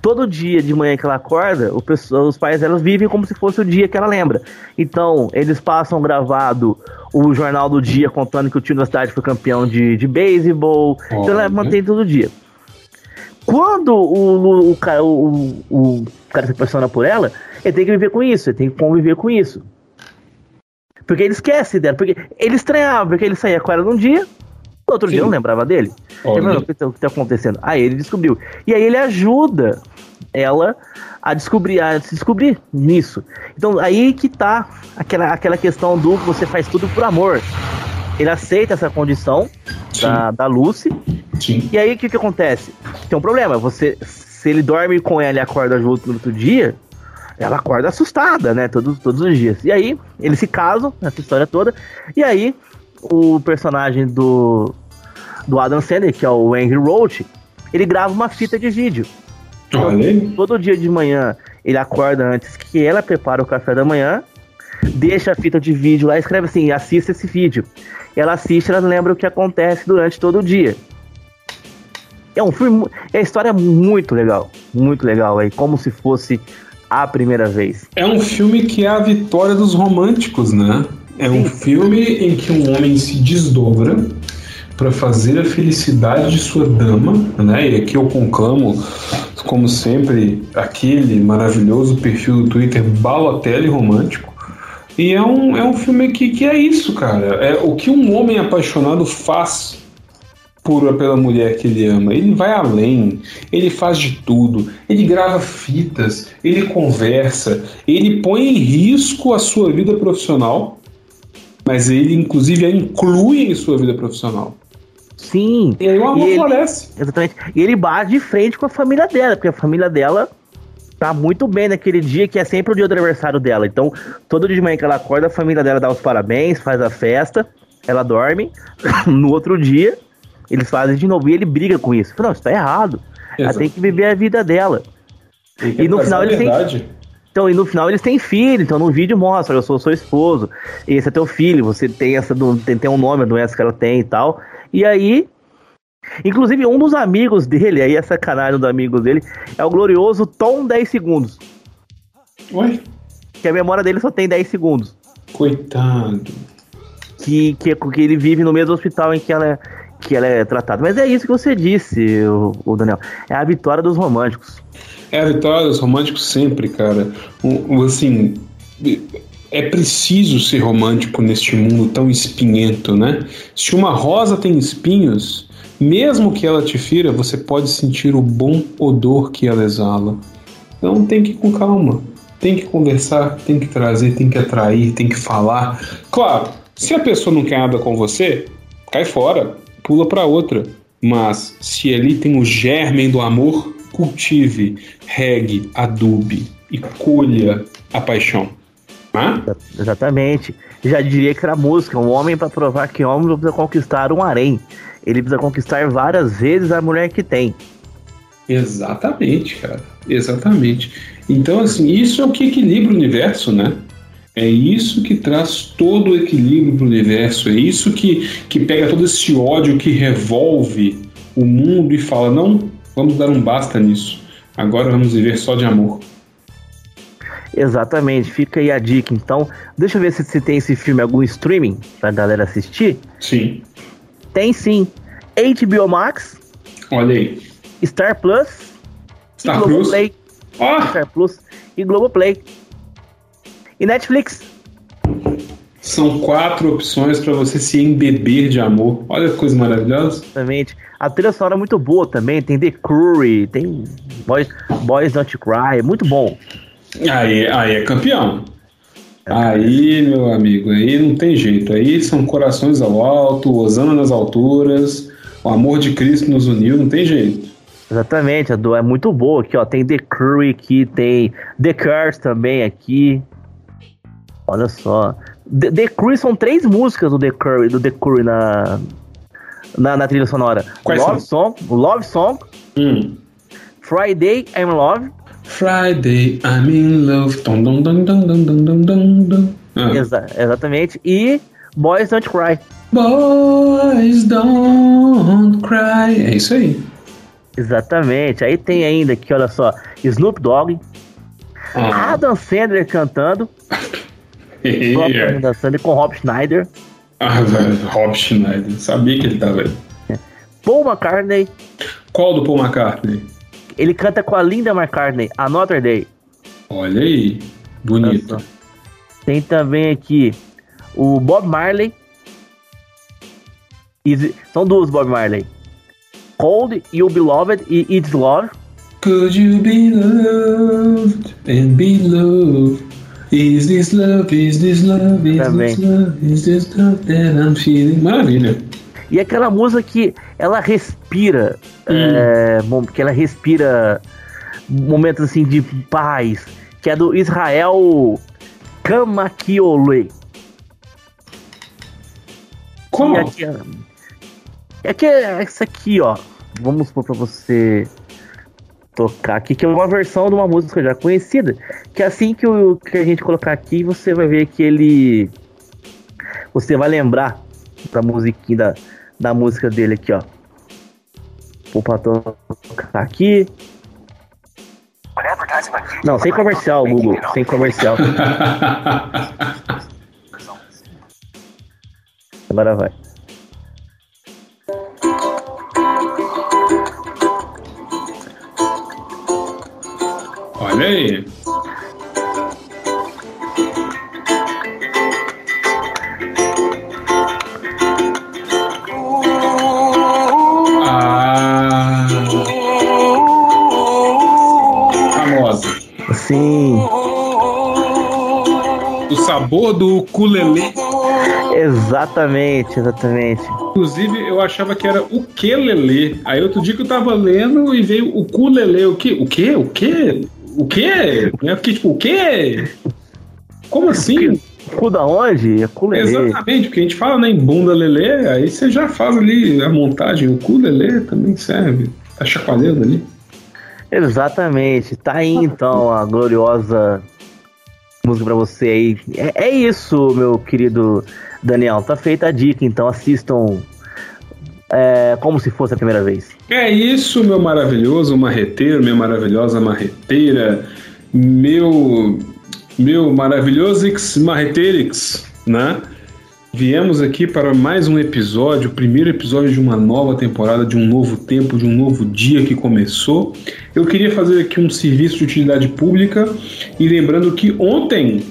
Todo dia de manhã que ela acorda, o, os pais dela vivem como se fosse o dia que ela lembra. Então, eles passam gravado o jornal do dia contando que o time da cidade foi campeão de, de beisebol. Então, ela mantém todo dia. Quando o, o, cara, o, o cara se apaixona por ela, ele tem que viver com isso, ele tem que conviver com isso. Porque ele esquece dela, porque ele estranhava, porque ele saía com ela num dia, No outro Sim. dia não lembrava dele. O que, está acontecendo? Aí ele descobriu. E aí ele ajuda ela a descobrir, a se descobrir nisso. Então aí que tá aquela, aquela questão do você faz tudo por amor. Ele aceita essa condição da, da Lucy. Sim. E aí o que, que acontece? Tem um problema. Você, se ele dorme com ela e acorda junto no outro dia, ela acorda assustada, né? Todos, todos os dias. E aí, eles se casam nessa história toda. E aí, o personagem do, do Adam Sandler, que é o Henry Roach, ele grava uma fita de vídeo. Então, todo dia de manhã ele acorda antes que ela prepara o café da manhã, deixa a fita de vídeo lá e escreve assim: assista esse vídeo. Ela assiste, ela lembra o que acontece durante todo o dia. É um filme, é uma história muito legal, muito legal aí, como se fosse a primeira vez. É um filme que é a vitória dos românticos, né? É um filme em que um homem se desdobra para fazer a felicidade de sua dama, né? E aqui eu conclamo, como sempre, aquele maravilhoso perfil do Twitter Balotelli Romântico. E é um, é um filme que, que é isso, cara. É o que um homem apaixonado faz por, pela mulher que ele ama. Ele vai além, ele faz de tudo, ele grava fitas, ele conversa, ele põe em risco a sua vida profissional, mas ele inclusive a inclui em sua vida profissional. Sim. E aí o amor floresce. Exatamente. E ele bate de frente com a família dela, porque a família dela tá muito bem naquele dia que é sempre o dia do aniversário dela. Então, todo dia de manhã que ela acorda, a família dela dá os parabéns, faz a festa, ela dorme. no outro dia, eles fazem de novo e ele briga com isso. Não, isso tá errado. Exato. Ela tem que viver a vida dela. E no final eles têm. Então, e no final eles têm filho, então no vídeo mostra, eu sou seu esposo, esse é teu filho, você tem essa tem, tem um nome, a doença que ela tem e tal. E aí, inclusive um dos amigos dele, aí essa canal do amigo dele, é o glorioso Tom 10 segundos. Oi? Que a memória dele só tem 10 segundos. Coitado. Que, que, que ele vive no mesmo hospital em que ela, que ela é tratada. Mas é isso que você disse, o, o Daniel. É a vitória dos românticos. É a vitória dos românticos sempre, cara. O, o, assim, é preciso ser romântico neste mundo tão espinhento, né? Se uma rosa tem espinhos, mesmo que ela te fira, você pode sentir o bom odor que ela exala. Então tem que ir com calma. Tem que conversar, tem que trazer, tem que atrair, tem que falar. Claro, se a pessoa não quer nada com você, cai fora, pula para outra. Mas se ali tem o germen do amor, cultive, regue, adube e colha a paixão. Hã? Exatamente. Já diria que era música, um homem para provar que homem não precisa conquistar um harém. Ele precisa conquistar várias vezes a mulher que tem. Exatamente, cara. Exatamente. Então, assim, isso é o que equilibra o universo, né? É isso que traz todo o equilíbrio para o universo. É isso que, que pega todo esse ódio que revolve o mundo e fala: não, vamos dar um basta nisso. Agora vamos viver só de amor. Exatamente, fica aí a dica. Então, deixa eu ver se, se tem esse filme algum streaming pra galera assistir. Sim. Tem sim. HBO Max. Olha aí. Star Plus. Star Plus. Play. Oh. Star Plus e Globoplay. E Netflix. São quatro opções para você se embeber de amor. Olha que coisa maravilhosa. Exatamente. A trilha sonora é muito boa também. Tem The Curry, tem Boys, Boys Don't Cry. Muito bom. Aí, aí é campeão. Aí, meu amigo, aí não tem jeito. Aí são corações ao alto, Osana nas alturas, o amor de Cristo nos uniu, não tem jeito. Exatamente, a do é muito boa aqui, ó. Tem The Curry aqui, tem The Curse também aqui. Olha só. The, The Curry são três músicas do The Curry, do The Curry na, na, na trilha sonora. Quais Love são? Song, Love Song, hum. Friday I'm Love Friday, I'm in love. Dum, dum, dum, dum, dum, dum, dum, dum. Ah. Exa exatamente. E Boys Don't Cry. Boys Don't Cry. É isso aí. Exatamente. Aí tem ainda aqui, olha só, Snoop Dogg. Ah. Adam Sandler cantando. yeah. Adam Sandler com Rob Schneider. Ah, velho, Rob Schneider. Sabia que ele tava aí. Paul McCartney. Qual do Paul McCartney? Ele canta com a Linda McCartney, Another Day. Olha aí, bonito. Tem também aqui o Bob Marley. Is, são duas Bob Marley. Cold, You Beloved e It's Love. Could you be loved and be loved? Is this love, is this love, is Também. this love, is this love that I'm feeling? Maravilha. E aquela música que ela respira, hum. é, que ela respira momentos assim de paz, que é do Israel Kamakiole. Como? E aqui, é que é essa aqui, ó. Vamos pôr pra você tocar aqui, que é uma versão de uma música já conhecida. Que assim que, o, que a gente colocar aqui, você vai ver que ele. Você vai lembrar da musiquinha da, da música dele aqui, ó. Vou pra tocar aqui. Não, sem comercial, Google. Sem comercial. Agora vai. Olha aí. Sim. O sabor do ukulele. Exatamente, exatamente. Inclusive, eu achava que era o que lelê. Aí outro dia que eu tava lendo e veio o culelê. O que? O que? O que? O quê? Eu fiquei tipo, o quê? Como assim? Cu da onde? É culelê. Exatamente, porque a gente fala né, em bunda lelê, aí você já faz ali a montagem. O cu lelê também serve. Tá chacoalhando ali. Exatamente. Tá aí então a gloriosa música pra você aí. É, é isso, meu querido Daniel. Tá feita a dica, então assistam é, como se fosse a primeira vez. É isso, meu maravilhoso marreteiro, minha maravilhosa marreteira, meu, meu maravilhoso marreteirix, né? Viemos aqui para mais um episódio, o primeiro episódio de uma nova temporada, de um novo tempo, de um novo dia que começou. Eu queria fazer aqui um serviço de utilidade pública e lembrando que ontem,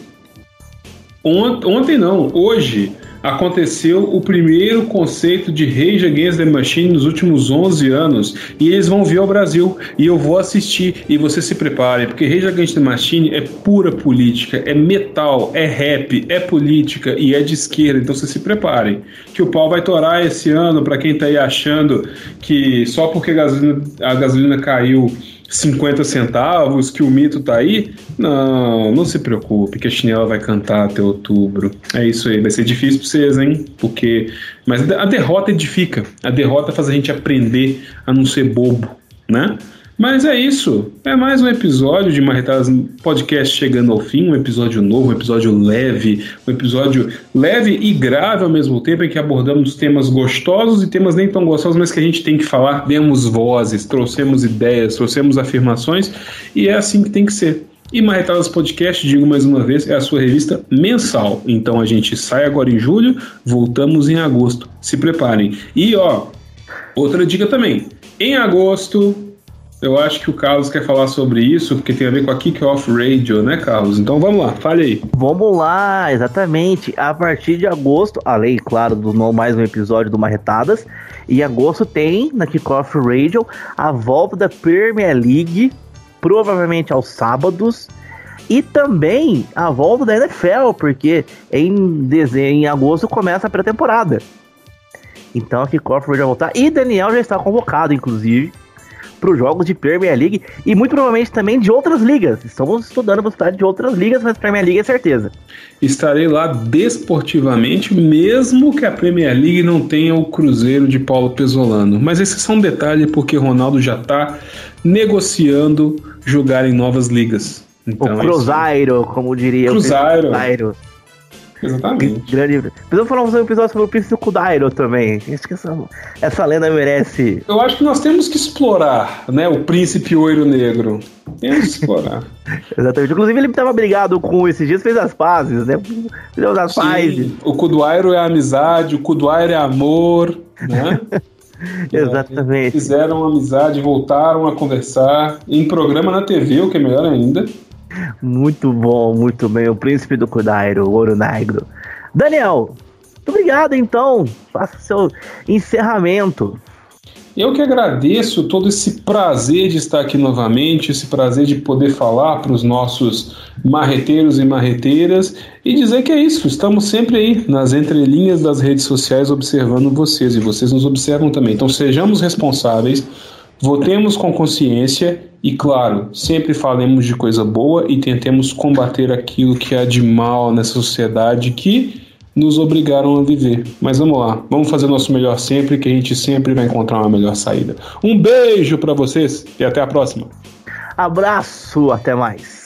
ont, ontem não, hoje, aconteceu o primeiro conceito de Rage Against the Machine nos últimos 11 anos e eles vão vir ao Brasil e eu vou assistir e você se prepare, porque Rage Against the Machine é pura política, é metal, é rap, é política e é de esquerda, então você se prepare que o pau vai torar esse ano para quem tá aí achando que só porque a gasolina, a gasolina caiu 50 centavos, que o mito tá aí. Não, não se preocupe, que a chinela vai cantar até outubro. É isso aí, vai ser difícil pra vocês, hein? Porque. Mas a derrota edifica. A derrota faz a gente aprender a não ser bobo, né? Mas é isso. É mais um episódio de Marretadas Podcast chegando ao fim. Um episódio novo, um episódio leve, um episódio leve e grave ao mesmo tempo, em que abordamos temas gostosos e temas nem tão gostosos, mas que a gente tem que falar. Demos vozes, trouxemos ideias, trouxemos afirmações e é assim que tem que ser. E Marretadas Podcast, digo mais uma vez, é a sua revista mensal. Então a gente sai agora em julho, voltamos em agosto. Se preparem. E ó, outra dica também. Em agosto, eu acho que o Carlos quer falar sobre isso, porque tem a ver com a Kick-Off Radio, né, Carlos? Então vamos lá, fale aí. Vamos lá, exatamente. A partir de agosto, além, claro, do mais um episódio do Marretadas, em agosto tem na Kick-Off Radio a volta da Premier League, provavelmente aos sábados, e também a volta da NFL, porque em, dezembro, em agosto começa a pré-temporada. Então a Kick-Off Radio vai voltar, e Daniel já está convocado, inclusive para os jogos de Premier League e muito provavelmente também de outras ligas. Estamos estudando a possibilidade de outras ligas, mas Premier League é certeza. Estarei lá desportivamente, mesmo que a Premier League não tenha o Cruzeiro de Paulo Pesolano. Mas esse é só um detalhe porque Ronaldo já está negociando jogar em novas ligas. Então, o é Cruzeiro, é como diria Cruzeiro. o Cruzeiro. Exatamente. Grande. Precisamos falar um episódio sobre o príncipe Kudairo também. Acho que essa, essa lenda merece. Eu acho que nós temos que explorar, né? O príncipe oiro negro. Temos que explorar. Exatamente. Inclusive, ele estava brigado com esses dias, fez as pazes, né? Fez as pazes. O Kudairo é amizade, o Kudairo é amor, né? Exatamente. Fizeram amizade, voltaram a conversar em programa na TV, o que é melhor ainda. Muito bom, muito bem. O príncipe do Kudairo, o ouro negro. Daniel, obrigado, então. Faça seu encerramento. Eu que agradeço todo esse prazer de estar aqui novamente, esse prazer de poder falar para os nossos marreteiros e marreteiras e dizer que é isso, estamos sempre aí nas entrelinhas das redes sociais observando vocês e vocês nos observam também. Então sejamos responsáveis, votemos com consciência e, claro, sempre falemos de coisa boa e tentemos combater aquilo que há de mal nessa sociedade que nos obrigaram a viver. Mas vamos lá, vamos fazer nosso melhor sempre, que a gente sempre vai encontrar uma melhor saída. Um beijo para vocês e até a próxima. Abraço, até mais.